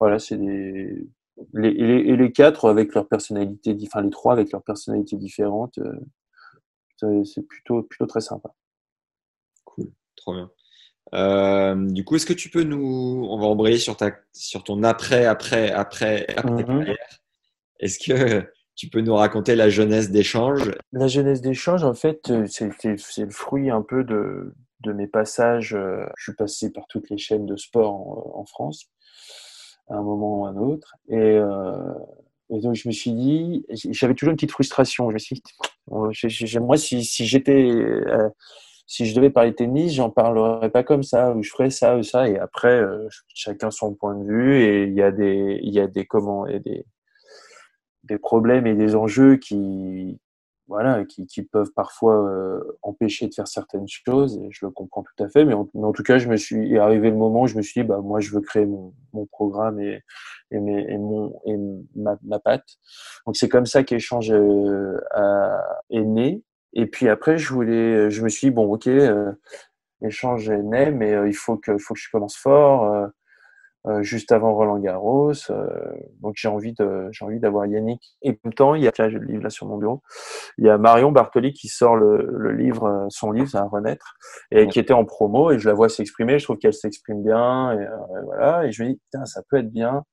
voilà c'est des les, les, les quatre avec leur personnalité enfin les trois avec leur personnalité différente euh, c'est- plutôt plutôt très sympa Cool, trop bien. Euh, du coup, est-ce que tu peux nous, on va embrayer sur ta, sur ton après, après, après, après Mhm. carrière. Est-ce que tu peux nous raconter la jeunesse d'échange? La jeunesse d'échange en fait euh, c'est le fruit un peu de de mes passages euh, je suis passé par toutes les chaînes de sport en, France à un moment ou à un autre et euh, donc je me suis dit j'avais toujours une petite frustration je me suis dit moi si j'étais euh, si je devais parler tennis, j'en parlerais pas comme ça, ou je ferais ça ou ça. Et après, chacun son point de vue. Et il y a des, il y a des comment, et des, des problèmes et des enjeux qui, voilà, qui, qui peuvent parfois euh, empêcher de faire certaines choses. Et je le comprends tout à fait. Mais en, mais en tout cas, je me suis, est arrivé le moment où je me suis dit, bah moi, je veux créer mon, mon programme et, et, mes, et mon, et ma, ma patte. Donc c'est comme ça qu'échange euh, est né. Et puis après, je voulais, je me suis dit, bon, ok, euh, l'échange est né, mais euh, il faut que, faut que je commence fort, euh, juste avant Roland Garros. euh, donc j'ai envie de, j'ai envie d'avoir Yannick. Et en même temps, il y a, tiens, j'ai le livre là sur mon bureau. Il y a Marion Bartoli qui sort le, le livre, euh, son livre, c'est un renaître, et qui était en promo. Et je la vois s'exprimer. Je trouve qu'elle s'exprime bien. Et, euh, voilà. Et je me dis, putain, ça peut être bien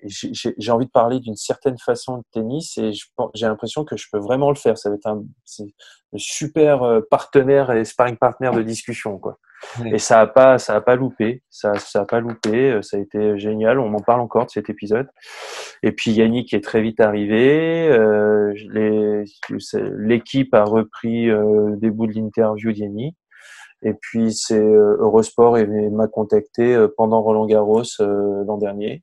et j'ai- j'ai j'ai envie de parler d'une certaine façon de tennis et je j'ai l'impression que je peux vraiment le faire. Ça va être un, c'est un super euh, partenaire et sparring partner de discussion, quoi. Ouais. Et ça a pas, ça a pas loupé. Ça, ça a pas loupé. Euh, Ça a été génial. On m'en parle encore de cet épisode. Et puis Yannick est très vite arrivé. Euh, L'équipe a repris euh, des bouts de l'interview d'Yannick. Et puis c'est euh, Eurosport et m'a contacté euh, pendant Roland Garros l'an dernier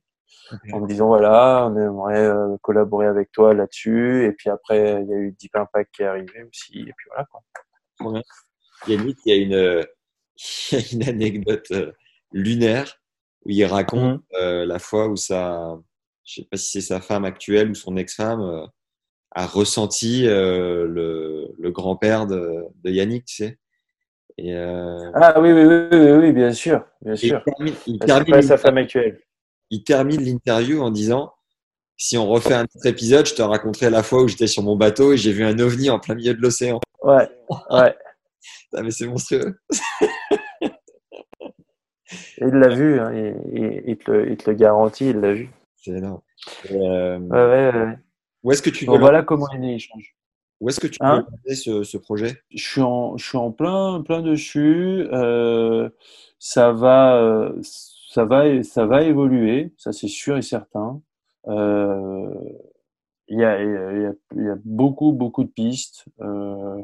en me disant voilà, on aimerait euh, collaborer avec toi là-dessus. Et puis après, il y a eu Deep Impact qui est arrivé aussi. Et puis voilà quoi. Yannick, il y a une, il y a une anecdote euh, lunaire où il raconte euh, la fois où sa, je sais pas si c'est sa femme actuelle ou son ex-femme, euh, a ressenti euh, le, le grand-père de, de Yannick, tu sais. Et, euh, Ah oui, oui, oui, oui, oui, bien sûr, bien sûr. il termine, il termine pas sa femme actuelle. il termine l'interview en disant si on refait un autre épisode, je te raconterai la fois où j'étais sur mon bateau et j'ai vu un ovni en plein milieu de l'océan. Ouais, ouais. Ah, mais c'est monstrueux. Il l'a vu, hein, il, te le, il te le garantit, il l'a vu. C'est énorme. Euh, Ouais, ouais, ouais. Où est-ce que tu veux voilà comment est né l'échange. Où est-ce que tu Hein veux ce, ce projet? Je suis en, je suis en plein, plein dessus. Euh, ça va, ça va, ça va évoluer, ça c'est sûr et certain. Euh, il y a, il y a, il y a beaucoup, beaucoup de pistes. Euh,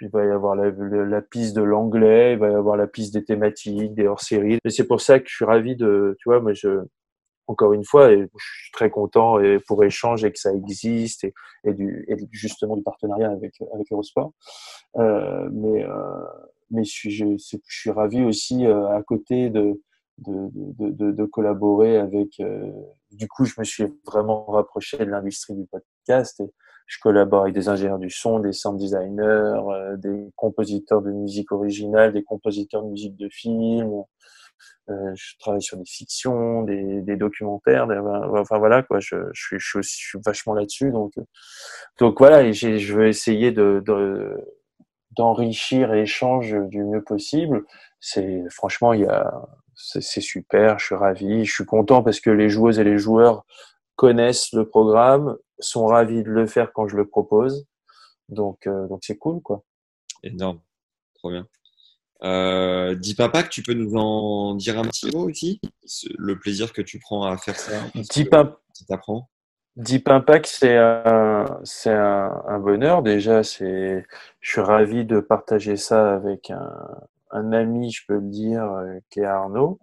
il va y avoir la, la, la piste de l'anglais, il va y avoir la piste des thématiques, des hors-séries. Et c'est pour ça que je suis ravi de, tu vois, moi je, encore une fois, je suis très content et pour échange et que ça existe et, du, et justement du partenariat avec, avec Eurosport. Euh, mais, euh, mais je suis, je suis ravi aussi euh, à côté de, de, de, de, de collaborer avec. Euh, du coup, je me suis vraiment rapproché de l'industrie du podcast et je collabore avec des ingénieurs du son, des sound designers, euh, des compositeurs de musique originale, des compositeurs de musique de film. Euh, je travaille sur des fictions, des, des documentaires, enfin voilà quoi. Je, je, suis, je, suis, aussi, je suis vachement là-dessus, donc donc voilà. Et je veux essayer de, de d'enrichir et échange du mieux possible. C'est franchement, il y a, c'est super. Je suis ravi. Je suis content parce que les joueuses et les joueurs connaissent le programme, sont ravis de le faire quand je le propose. Donc, euh, donc c'est cool, quoi. Énorme. Trop bien. Euh, Deep Impact, tu peux nous en dire un petit mot aussi Le plaisir que tu prends à faire ça Deep, Deep Impact, c'est un, c'est un, un, bonheur. Déjà, c'est, je suis ravi de partager ça avec un, un ami, je peux le dire, euh, qui est Arnaud.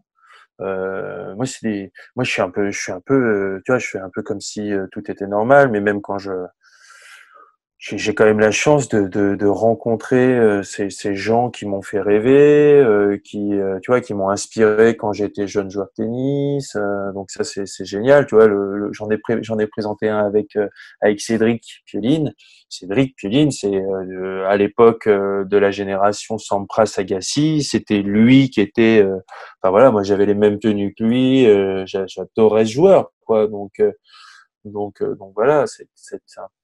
Euh, moi, c'est des, moi, je suis un peu, je suis un peu, euh, tu vois, je fais un peu comme si euh, tout était normal, mais même quand je, j'ai quand même la chance de, de, de rencontrer euh, ces, ces, gens qui m'ont fait rêver, euh, qui, euh, tu vois, qui m'ont inspiré quand j'étais jeune joueur de tennis. donc ça, c'est génial, tu vois. Le, j'en ai j'en ai présenté un avec avec Cédric Pioline. Cédric Pioline, c'est à l'époque de la génération Sampras Agassi. C'était lui qui était, enfin voilà, moi j'avais les mêmes tenues que lui. J'adorais ce joueur, quoi. Donc donc, euh, donc voilà, c'est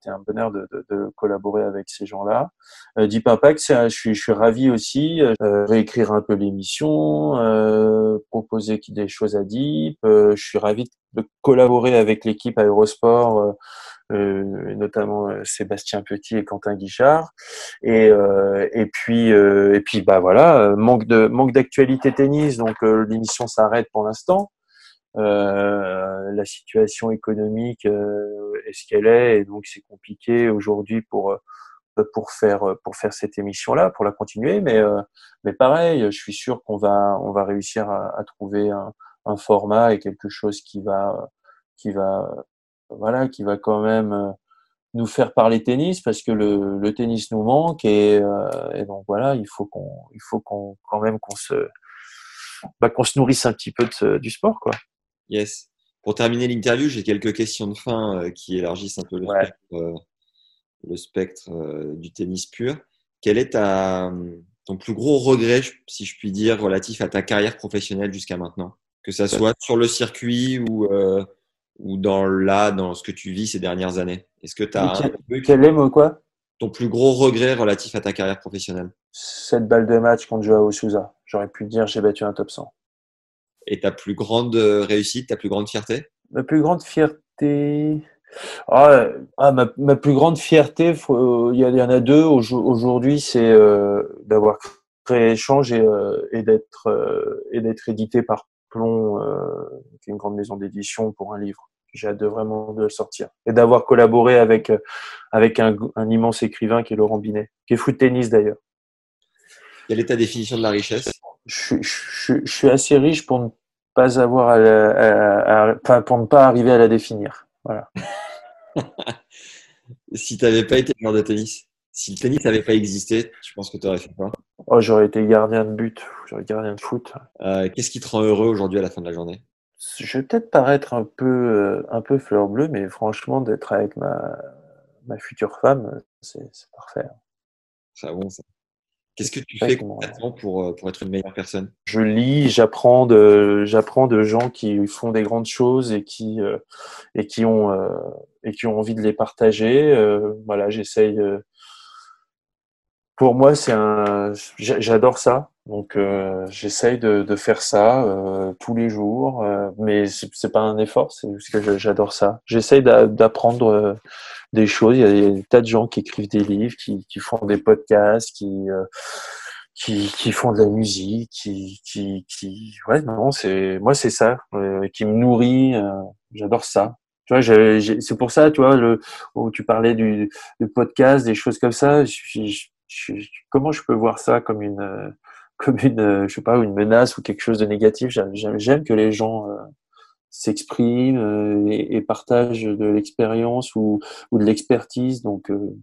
un, bonheur de, de, de, collaborer avec ces gens-là. Euh, Deep Impact, je suis, ravi aussi, euh, réécrire un peu l'émission, euh, proposer des choses à Deep. Euh, je suis ravi de collaborer avec l'équipe Aérosport, euh, notamment Sébastien Petit et Quentin Guichard. Et, et puis, et puis, bah voilà, manque de manque d'actualité tennis, donc l'émission s'arrête pour l'instant. Euh, la situation économique euh, est ce qu'elle est, et donc c'est compliqué aujourd'hui pour euh, pour faire pour faire cette émission là, pour la continuer. Mais mais pareil, je suis sûr qu'on va on va réussir à, à trouver un, un, format et quelque chose qui va qui va voilà qui va quand même nous faire parler tennis parce que le, le tennis nous manque et, et donc voilà il faut qu'on il faut qu'on quand même qu'on se bah, qu'on se nourrisse un petit peu de, du sport quoi. Yes. Pour terminer l'interview, j'ai quelques questions de fin euh, qui élargissent un peu le spectre, euh, euh, du tennis pur. Quel est ta, ton plus gros regret, si je puis dire, relatif à ta carrière professionnelle jusqu'à maintenant? Que ça soit sur le circuit ou, ou dans là, dans ce que tu vis ces dernières années Est-ce que tu as. Quel, est quoi? Ton plus gros regret relatif à ta carrière professionnelle? Cette balle de match contre Joao Souza. J'aurais pu dire j'ai battu un top 100. Et ta plus grande euh, réussite, ta plus grande fierté? Ma plus grande fierté. Ah, ah ma, ma, plus grande fierté, il y, en a deux aujourd'hui, c'est euh, d'avoir créé Échange et, euh, et d'être euh, et d'être édité par Plomb, qui est une grande maison d'édition pour un livre. J'ai hâte de vraiment de le sortir et d'avoir collaboré avec avec un, un, immense écrivain qui est Laurent Binet, qui est foot tennis d'ailleurs. Quelle est ta définition de la richesse? Je, je, je, suis assez riche pour ne pas avoir à, à, pour ne pas arriver à la définir. Voilà. si tu n'avais pas été joueur de tennis, si le tennis n'avait pas existé, tu penses que tu aurais fait quoi? Oh, J'aurais été gardien de but, j'aurais gardien de foot. Euh, Qu'est-ce qui te rend heureux aujourd'hui à la fin de la journée? Je vais peut-être paraître un peu, euh, un peu fleur bleue, mais franchement, d'être avec ma, ma future femme, c'est parfait. C'est bon ça. Qu'est-ce que tu fais concrètement pour, euh, pour être une meilleure personne? Je lis, j'apprends de, j'apprends de gens qui font des grandes choses et qui, euh, et qui ont, euh, et qui ont envie de les partager. voilà, j'essaye. Pour moi, c'est un, j'adore ça. Donc, j'essaye de, de, faire ça tous les jours. mais c'est pas un effort, c'est juste que j'adore ça. J'essaye d'apprendre des choses. Il y, a, des tas de gens qui écrivent des livres, qui, qui font des podcasts, qui, euh, qui, qui, font de la musique, qui, qui, qui... ouais, non, c'est moi c'est ça euh, qui me nourrit. Euh, j'adore ça. Tu vois, c'est pour ça, tu vois, le, où tu parlais du, du podcast, des choses comme ça. Je, je, comment je peux voir ça comme une, comme une, je sais pas, une menace ou quelque chose de négatif? J'aime que les gens euh, et, et, partage de l'expérience ou, ou, de l'expertise. Donc, euh,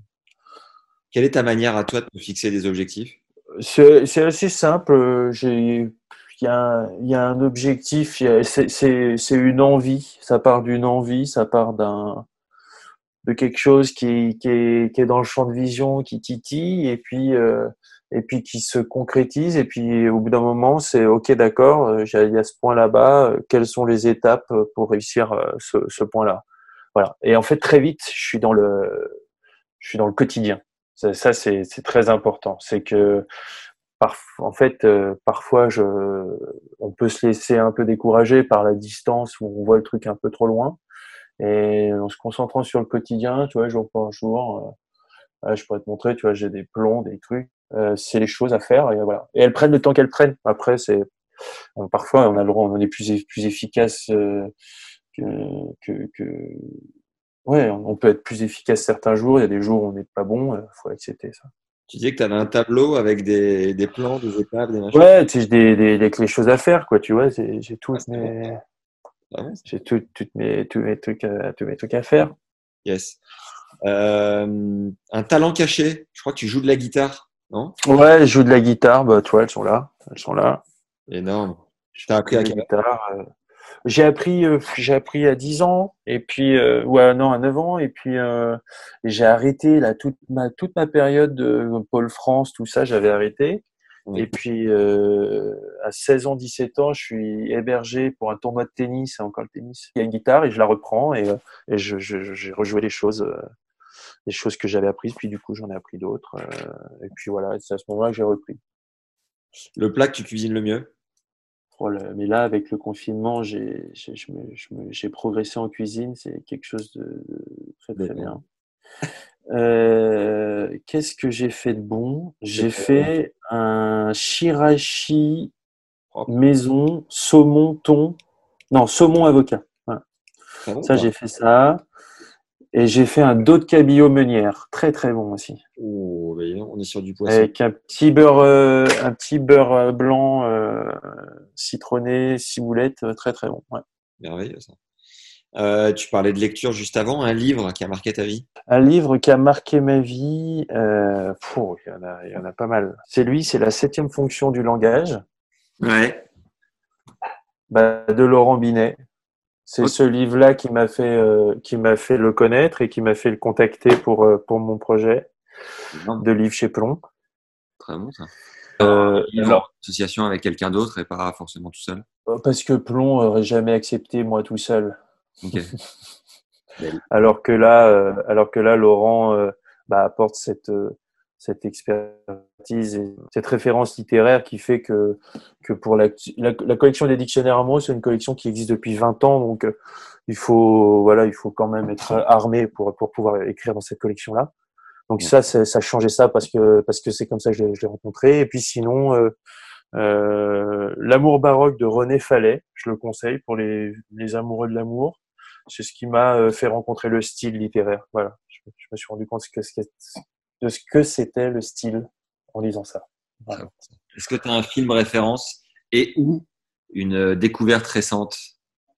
quelle est ta manière à toi de fixer des objectifs? C'est assez simple. J'ai il y, a, il y a un objectif, c'est une envie, ça part d'une envie, ça part d'un de quelque chose qui, qui, est, qui est dans le champ de vision, qui titille, et puis euh, et puis qui se concrétise. Et puis au bout d'un moment, c'est ok, d'accord, euh, il y a ce point là-bas. Euh, quelles sont les étapes euh, pour réussir ce, ce point-là? Voilà. Et en fait, très vite, je suis dans le, je suis dans le quotidien. Ça, ça, c'est très important. C'est que en fait, euh, parfois, je, on peut se laisser un peu décourager par la distance où on voit le truc un peu trop loin. Et en se concentrant sur le quotidien, tu vois, jour par jour, euh, je pourrais te montrer, tu vois, j'ai des plombs, des trucs. Euh, c'est les choses à faire et voilà. Et elles prennent le temps qu'elles prennent. Après, c'est bon, parfois on a le droit, on est plus plus efficace euh, que, que, que ouais, on peut être plus efficace certains jours. Il y a des jours où on n'est pas bon. Il faut accepter ça. Tu disais que tu avais un tableau avec des, des plans, des étapes, des machins. Ouais, tu sais, des, des, des, les choses à faire, quoi, tu vois, j'ai toutes mes, Ah bon, j'ai tout, toutes mes, tous mes trucs à, tous mes trucs à faire. Yes. Euh, un talent caché. Je crois que tu joues de la guitare, non? Ouais, je joue de la guitare, bah, tu vois, elles sont là, elles sont là. Énorme. Je t'ai appris à La quel euh, J'ai appris, euh, j'ai appris à 10 ans, et puis, euh, ouais, non, à 9 ans, et puis, euh, j'ai arrêté, là, toute ma, toute ma période de Pôle France, tout ça, j'avais arrêté. Et puis, euh, à 16 ans, 17 ans, je suis hébergé pour un tournoi de tennis, encore le tennis. Il y a une guitare et je la reprends et, euh, et je, je, je- j'ai rejoué les choses, euh, les choses que j'avais apprises, puis du coup, j'en ai appris d'autres. euh, et puis voilà, c'est à ce moment-là que j'ai repris. Le plat que tu cuisines le mieux? Oh là, mais là, avec le confinement, j'ai j'ai j'ai progressé en cuisine. C'est quelque chose de, de très très bien. Euh, Qu'est-ce que j'ai fait de bon? J'ai fait un shirashi maison saumon thon. Non, saumon avocat. Voilà. Ah bon, Ça, j'ai fait ça. Et j'ai fait un dos de cabillaud meunière. Très très bon aussi. Oh, bah, on est sur du poisson. Avec un petit beurre, euh, un petit beurre euh, blanc euh, citronné, ciboulette, euh, très très bon. Ouais. Merveilleux ça. Euh, tu parlais de lecture juste avant, un livre qui a marqué ta vie? Un livre qui a marqué ma vie, euh, il y en a, il y en a pas mal. C'est lui, c'est la septième fonction du langage Ouais. bah, de Laurent Binet. C'est ce livre-là qui m'a fait, euh, qui m'a fait le connaître et qui m'a fait le contacter pour pour mon projet de livre chez Plomb. Très bon ça. Euh, alors- association avec quelqu'un d'autre et pas forcément tout seul? Parce que Plomb aurait jamais accepté moi tout seul. Alors que là, euh, alors que là, Laurent euh, bah, apporte cette euh, cette expertise et cette référence littéraire qui fait que que pour la, la, la collection des dictionnaires mots, c'est une collection qui existe depuis 20 ans, donc euh, il faut voilà, il faut quand même être armé pour pour pouvoir écrire dans cette collection-là. Donc ça, ça a changé ça parce que parce que c'est comme ça que je l'ai je l'ai rencontré. Et puis sinon, euh, euh, l'amour baroque de René Fallet, je le conseille pour les les amoureux de l'amour. C'est ce qui m'a euh, fait rencontrer le style littéraire. Voilà, je, me- je me suis rendu compte que ce que- de ce que c'était le style en lisant ça. Voilà. Est-ce que tu as un film référence et ou une euh, découverte récente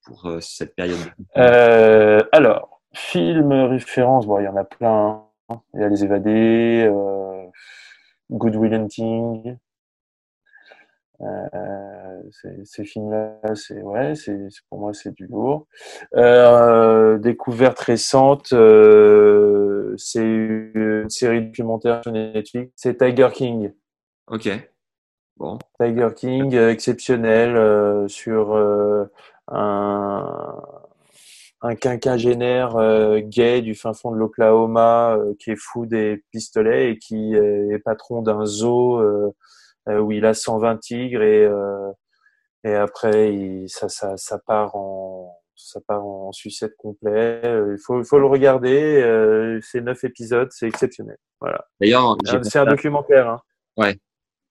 pour euh, cette période? Euh, alors, film référence, bon, il y en a plein. hein. Il y a Les Évadés, euh, Good Will Hunting. Euh, ces- films-là, c'est ouais, c'est pour moi c'est du lourd. Euh, découverte récente, euh, c'est une série documentaire sur Netflix. C'est Tiger King. Ok. Bon. Tiger King exceptionnel sur un, un quinquagénaire euh, gay du fin fond de l'Oklahoma euh, qui est fou des pistolets et qui euh, est patron d'un zoo où il a 120 tigres et euh, et après il, ça, ça ça part en ça part en sucette complet. Euh, Il faut il faut le regarder. Euh, c'est neuf épisodes, c'est exceptionnel. Voilà. D'ailleurs, Euh, C'est un à- documentaire. Hein. Ouais.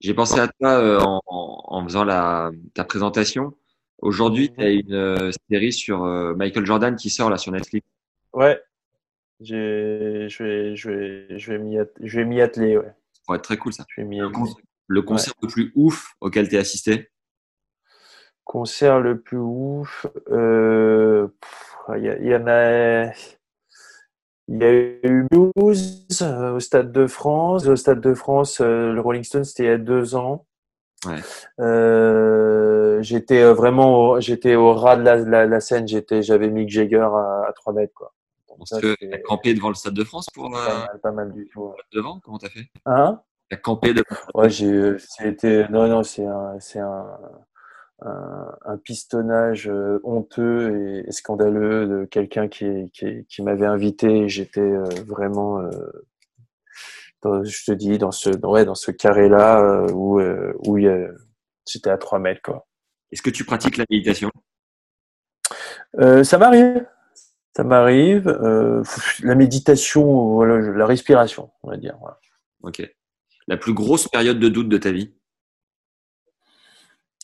J'ai pensé à toi euh, en, en- faisant la, ta présentation. Aujourd'hui, tu as une euh, série sur euh, Michael Jordan qui sort là sur Netflix. Ouais. Je vais, je vais, je vais je vais m'y atteler, ouais. Ça pourrait être très cool ça. Je vais m'y Le, atteler. Le concert le plus ouf auquel tu es assisté? Concert le plus ouf, euh, il y, a- il y en a, il y a eu Muse euh, au Stade de France. Au Stade de France, euh, le Rolling Stone, c'était il y a deux ans. Ouais. Euh, j'étais euh, vraiment, au, j'étais au ras de la, la, la scène. J'étais, j'avais Mick Jagger à, à 3 mètres, quoi. Ça, que campé devant le Stade de France pour pas euh, mal, pas mal du tout. devant? Comment t'as fait? Hein? T'as campé devant Ouais, j'ai, c'était, non, non, c'est un, c'est un, un, un pistonnage euh, honteux et, scandaleux de quelqu'un qui, qui, qui m'avait invité. et J'étais euh, vraiment euh, dans- je te dis, dans ce, ouais, dans ce carré-là où, où c'était à 3 mètres, quoi. Est-ce que tu pratiques la méditation? Euh, ça m'arrive. Ça m'arrive. Euh, la méditation, voilà, la respiration, on va dire. voilà. Ok. La plus grosse période de doute de ta vie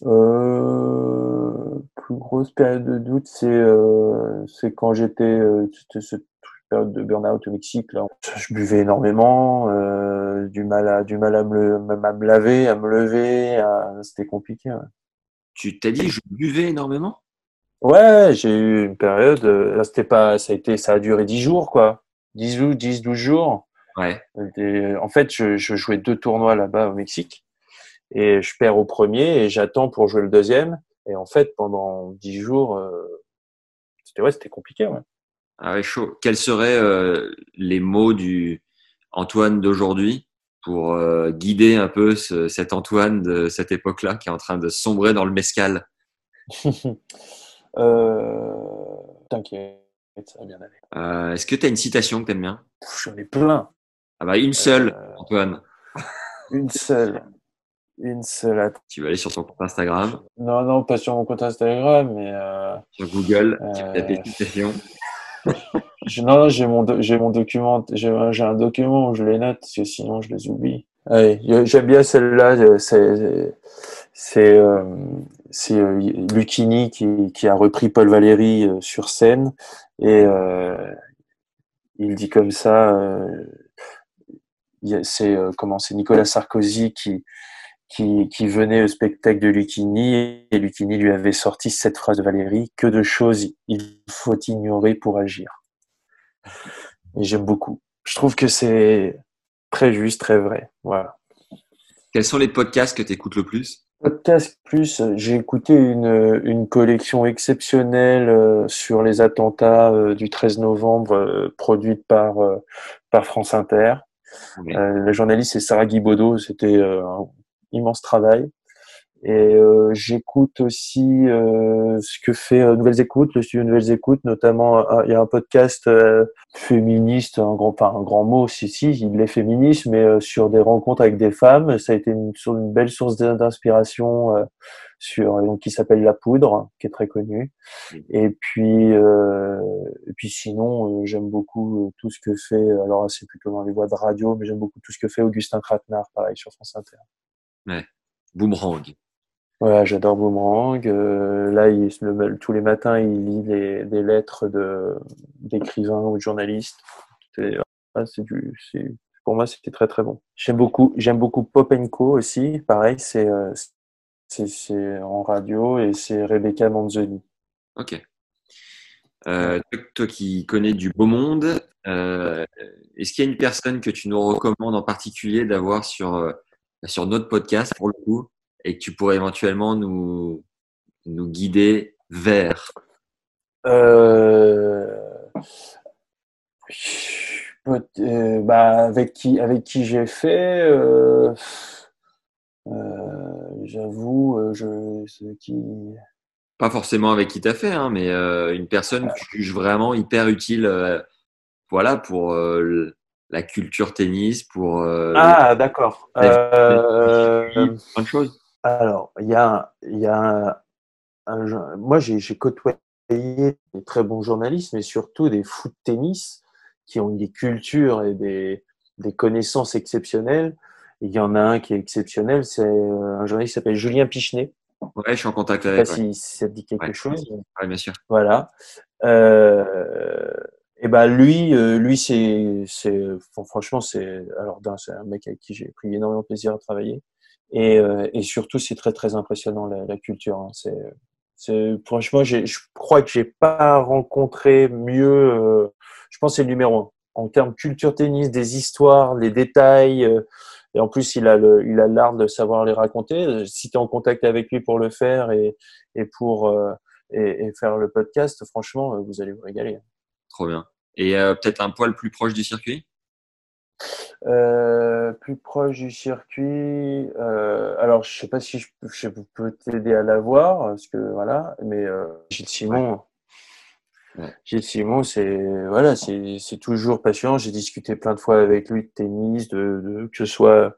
Euh, plus grosse période de doute, c'est euh, c'est quand j'étais euh, c'était cette période de burn-out au Mexique. Là, je buvais énormément, euh, du mal à du mal à me, à me laver, à me lever, à- c'était compliqué. Ouais, Tu t'as dit je buvais énormément? Ouais, j'ai eu une période. euh, Là, c'était pas, ça a été, ça a duré 10 jours, quoi. 10 ou 10, 12 jours. Ouais. Et, en fait, je, je jouais deux tournois là-bas au Mexique et je perds au premier et j'attends pour jouer le deuxième. Et en fait, pendant dix jours, euh, c'était ouais, c'était compliqué. Ouais. Ah ouais, chaud. Quels seraient euh, les mots du Antoine d'aujourd'hui pour euh, guider un peu ce- cet Antoine de cette époque-là qui est en train de sombrer dans le mescal? Euh, T'inquiète, ça va bien aller. Euh, Est-ce que tu as une citation que tu aimes bien J'en ai plein. Ah bah une seule, Euh, Antoine. Une seule. Une seule. Attends. Tu vas aller sur ton compte Instagram, Non, non, pas sur mon compte Instagram, mais euh, sur Google, tu vas taper citation. je- non, non, j'ai mon, do- j'ai mon document, j'ai j'ai un document où je les note, parce que sinon je les oublie. J'aime bien celle-là. euh, C'est c'est euh, c'est euh, Lucchini qui, qui a repris Paul Valéry euh, sur scène et euh, il dit comme ça. C'est euh, comment c'est Nicolas Sarkozy qui qui, qui venait au spectacle de Lucchini et Lucchini lui avait sorti cette phrase de Valérie que de choses il faut ignorer pour agir. Et j'aime beaucoup. Je trouve que c'est très juste, très vrai. Voilà. Quels sont les podcasts que tu écoutes le plus? Podcast plus, j'ai écouté une, une collection exceptionnelle euh, sur les attentats euh, du 13 novembre produite par, par France Inter. Euh, la journaliste c'est Sarah Guibaudot, c'était euh, un immense travail. Et euh, j'écoute aussi ce que fait Nouvelles Écoutes, le studio Nouvelles Écoutes, notamment il y a un podcast féministe, un grand, pas un grand mot, si si, il est féministe, mais sur des rencontres avec des femmes, ça a été une, une belle source d'in- d'inspiration sur donc qui s'appelle La Poudre, qui est très connue. Et puis euh, et puis sinon, euh, j'aime beaucoup euh, tout ce que fait, alors c'est plutôt dans les voies de radio, mais j'aime beaucoup tout ce que fait Augustin Kratnar, pareil sur France Inter. Ouais. Boomerang. Ouais, j'adore Boomerang. Euh, là, il, le- tous les matins, il lit les, des lettres de d'écrivains ou de journalistes. C'est ah, c'est du, c'est- pour moi, c'était très très bon. J'aime beaucoup, j'aime beaucoup Pop Co aussi. Pareil, c'est c'est en radio et c'est Rebecca Manzoni. Ok. Euh, toi, toi qui connais du beau monde, euh, est-ce qu'il y a une personne que tu nous recommandes en particulier d'avoir sur, euh, sur notre podcast pour le coup et que tu pourrais éventuellement nous, nous guider vers? Euh, bah, avec qui, avec qui j'ai fait, j'avoue, euh, je, c'est qui, Pas forcément avec qui tu as fait, hein, mais euh, une personne que tu juges vraiment hyper utile euh, voilà, pour euh, la culture tennis, pour euh, Ah, d'accord. la vie- Euh, plein de choses. alors, il y a, y a un, moi, j'ai, côtoyé des très bons journalistes, mais surtout des de tennis qui ont des cultures et des, des connaissances exceptionnelles. Il y en a un qui est exceptionnel, c'est euh, un journaliste qui s'appelle Julien Pichenet. Ouais, je suis en contact Je sais pas avec. ouais. si, ça te dit quelque Ouais. chose. Ouais, bien sûr. Voilà. Euh, et ben lui, euh, lui c'est, c'est, fran- franchement c'est, alors d'un, c'est un mec avec qui j'ai pris énormément de plaisir à travailler. Et, euh, et surtout, c'est très très impressionnant la, la culture. hein. C'est, c'est, franchement, j'ai, je crois que j'ai pas rencontré mieux. euh, je pense que c'est le numéro un en termes culture tennis, des histoires, les détails. Et en plus, il a le, il a l'art de savoir les raconter. Si tu es en contact avec lui pour le faire et, et pour euh, et, et faire le podcast, franchement, euh, vous allez vous régaler. Trop bien. Et euh, peut-être un poil plus proche du circuit? Euh, plus proche du circuit. euh, alors, je sais pas si je, je peux t'aider à l'avoir, parce que voilà, mais euh, Gilles Simon. Gilles Simon, c'est voilà, c'est toujours patient. J'ai discuté plein de fois avec lui de tennis, de, de que ce soit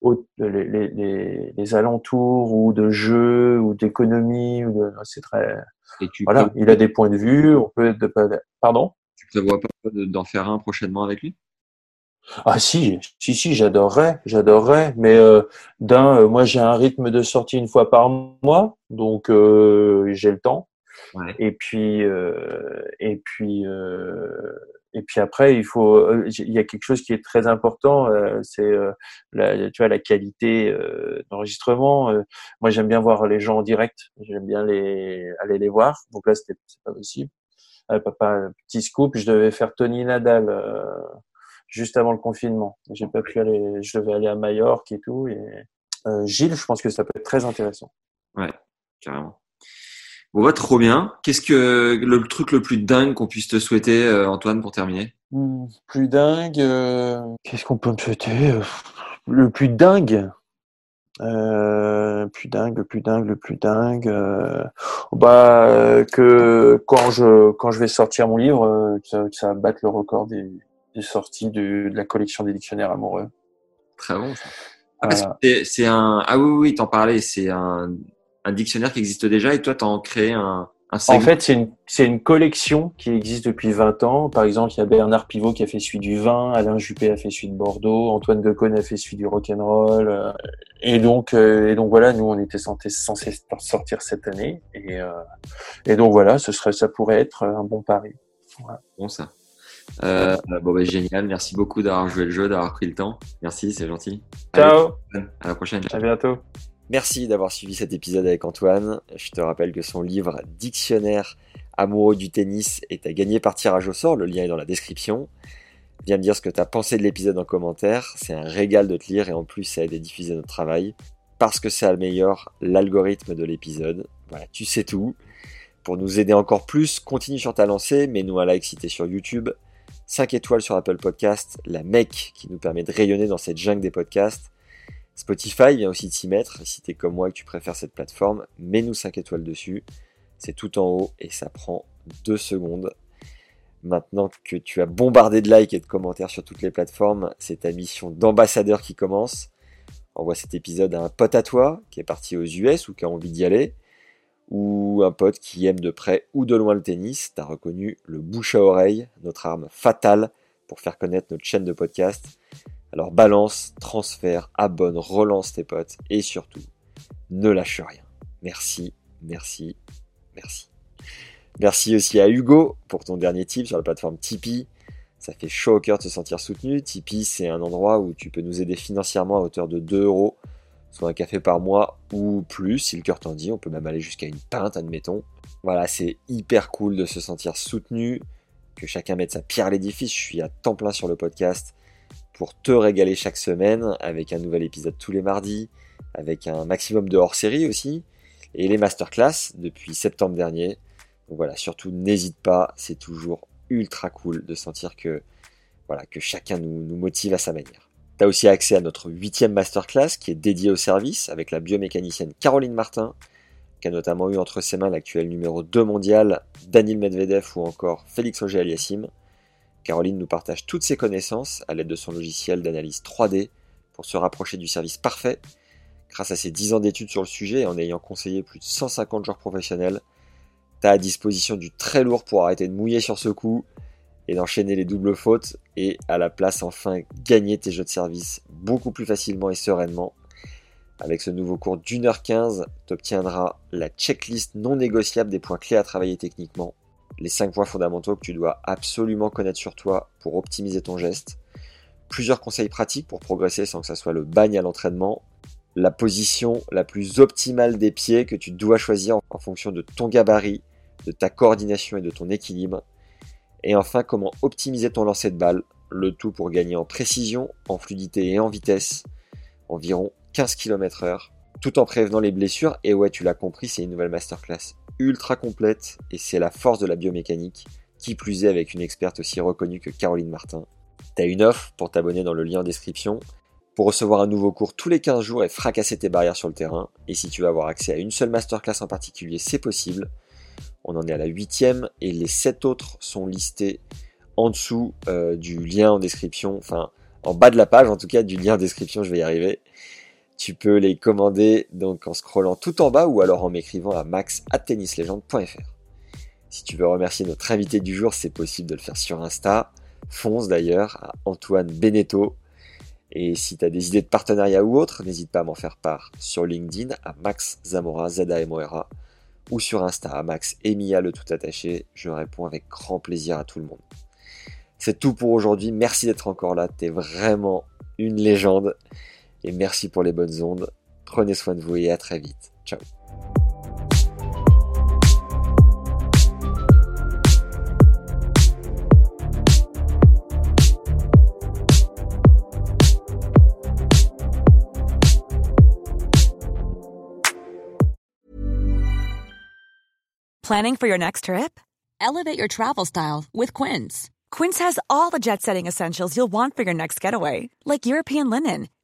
au, les, les, les, alentours ou de jeu ou d'économie. Ou de, c'est très Et tu voilà, il a des points de vue. On peut de pas pardon? tu prévois pas de- d'en faire un prochainement avec lui? Ah si, si, si, j'adorerais, j'adorerais. Mais euh, d'un, euh, moi j'ai un rythme de sortie une fois par mois, donc euh, j'ai le temps. Ouais. Et puis, euh, et puis, euh, et puis après, il faut, euh, il y a quelque chose qui est très important, euh, c'est euh, la, tu vois, la qualité euh, d'enregistrement. Euh, moi, j'aime bien voir les gens en direct. J'aime bien les aller les voir. Donc là, c'était pas possible. Euh, papa, petit scoop, je devais faire Tony Nadal euh, juste avant le confinement. J'ai pas pu aller. Je devais aller à Majorque et tout. Et euh, Gilles, je pense que ça peut être très intéressant. Ouais, carrément. Bon, bah, trop bien. Qu'est-ce que le truc le plus dingue qu'on puisse te souhaiter, euh, Antoine, pour terminer? Hmm, Plus dingue. euh, Qu'est-ce qu'on peut me souhaiter? Le plus dingue. Euh, plus dingue, le plus dingue, le plus dingue. euh, bah euh, que quand je quand je vais sortir mon livre, que ça, que ça batte le record des, des sorties de, de la collection des dictionnaires amoureux. Très bon. Ça. Ah, c'est un. Ah oui, oui, t'en parlais. C'est un, un dictionnaire qui existe déjà et toi, t'en crées un, un En fait, c'est une, c'est une collection qui existe depuis 20 ans. Par exemple, il y a Bernard Pivot qui a fait celui du vin, Alain Juppé a fait celui de Bordeaux, Antoine Decaune a fait celui du rock'n'roll. euh, Et donc, euh, et donc voilà, nous, on était censé, censé sortir cette année. Et, euh, et donc voilà, ce serait, ça pourrait être un bon pari. Voilà. Bon, ça. Euh, bon, bah, génial. Merci beaucoup d'avoir joué le jeu, d'avoir pris le temps. Merci, c'est gentil. Ciao, Allez, à la prochaine. à bientôt. Merci d'avoir suivi cet épisode avec Antoine. Je te rappelle que son livre Dictionnaire amoureux du tennis est à gagner par tirage au sort. Le lien est dans la description. Viens me dire ce que tu as pensé de l'épisode en commentaire. C'est un régal de te lire et en plus ça aide à diffuser notre travail. Parce que ça améliore l'algorithme de l'épisode. Voilà, tu sais tout. Pour nous aider encore plus, continue sur ta lancée, mets-nous un like si t'es sur YouTube. 5 étoiles sur Apple Podcast, la mec qui nous permet de rayonner dans cette jungle des podcasts. Spotify vient aussi de s'y mettre. Et si t'es comme moi et que tu préfères cette plateforme, mets-nous 5 étoiles dessus. C'est tout en haut et ça prend 2 secondes. Maintenant que tu as bombardé de likes et de commentaires sur toutes les plateformes, c'est ta mission d'ambassadeur qui commence. Envoie cet épisode à un pote à toi qui est parti aux US ou qui a envie d'y aller, ou un pote qui aime de près ou de loin le tennis. T'as reconnu le bouche à oreille, notre arme fatale pour faire connaître notre chaîne de podcast. Alors balance, transfère, abonne, relance tes potes et surtout, ne lâche rien. Merci, merci, merci. Merci aussi à Hugo pour ton dernier tip sur la plateforme Tipeee. Ça fait chaud au cœur de se sentir soutenu. Tipeee, c'est un endroit où tu peux nous aider financièrement à hauteur de 2 euros, soit un café par mois ou plus, si le cœur t'en dit. On peut même aller jusqu'à une pinte, admettons. Voilà, c'est hyper cool de se sentir soutenu, que chacun mette sa pierre à l'édifice. Je suis à temps plein sur le podcast pour te régaler chaque semaine avec un nouvel épisode tous les mardis, avec un maximum de hors-série aussi, et les masterclass depuis septembre dernier. Voilà, surtout n'hésite pas, c'est toujours ultra cool de sentir que, voilà, que chacun nous, motive à sa manière. Tu as aussi accès à notre huitième masterclass qui est dédié au service avec la biomécanicienne Caroline Martin, qui a notamment eu entre ses mains l'actuel numéro 2 mondial, Daniel Medvedev ou encore Félix Auger-Aliassime. Caroline nous partage toutes ses connaissances à l'aide de son logiciel d'analyse 3D pour se rapprocher du service parfait. Grâce à ses 10 ans d'études sur le sujet et en ayant conseillé plus de 150 joueurs professionnels, tu as à disposition du très lourd pour arrêter de mouiller sur ce coup et d'enchaîner les doubles fautes et à la place enfin gagner tes jeux de service beaucoup plus facilement et sereinement. Avec ce nouveau cours d'une heure 15, tu la checklist non négociable des points clés à travailler techniquement les 5 points fondamentaux que tu dois absolument connaître sur toi pour optimiser ton geste, plusieurs conseils pratiques pour progresser sans que ça soit le bagne à l'entraînement, la position la plus optimale des pieds que tu dois choisir en fonction de ton gabarit, de ta coordination et de ton équilibre, et enfin comment optimiser ton lancer de balle, le tout pour gagner en précision, en fluidité et en vitesse, environ 15 km heure, tout en prévenant les blessures, et ouais tu l'as compris c'est une nouvelle masterclass ultra complète et c'est la force de la biomécanique, qui plus est avec une experte aussi reconnue que Caroline Martin. T'as une offre pour t'abonner dans le lien en description, pour recevoir un nouveau cours tous les 15 jours et fracasser tes barrières sur le terrain, et si tu veux avoir accès à une seule masterclass en particulier, c'est possible. On en est à la huitième et les sept autres sont listés en dessous euh, du lien en description, enfin en bas de la page en tout cas du lien en description, je vais y arriver. Tu peux les commander donc en scrollant tout en bas ou alors en m'écrivant à max@tennislegende.fr. Si tu veux remercier notre invité du jour, c'est possible de le faire sur Insta. Fonce d'ailleurs à Antoine Beneteau. Et si tu as des idées de partenariat ou autre, n'hésite pas à m'en faire part sur LinkedIn à Max Zamora, z a m ou sur Insta à Max Emilia le tout attaché. Je réponds avec grand plaisir à tout le monde. C'est tout pour aujourd'hui. Merci d'être encore là. T'es vraiment une légende. Et merci pour les bonnes ondes. Prenez soin de vous et à très vite. Ciao. Planning for your next trip? Elevate your travel style with Quince. Quince has all the jet setting essentials you'll want for your next getaway, like European linen,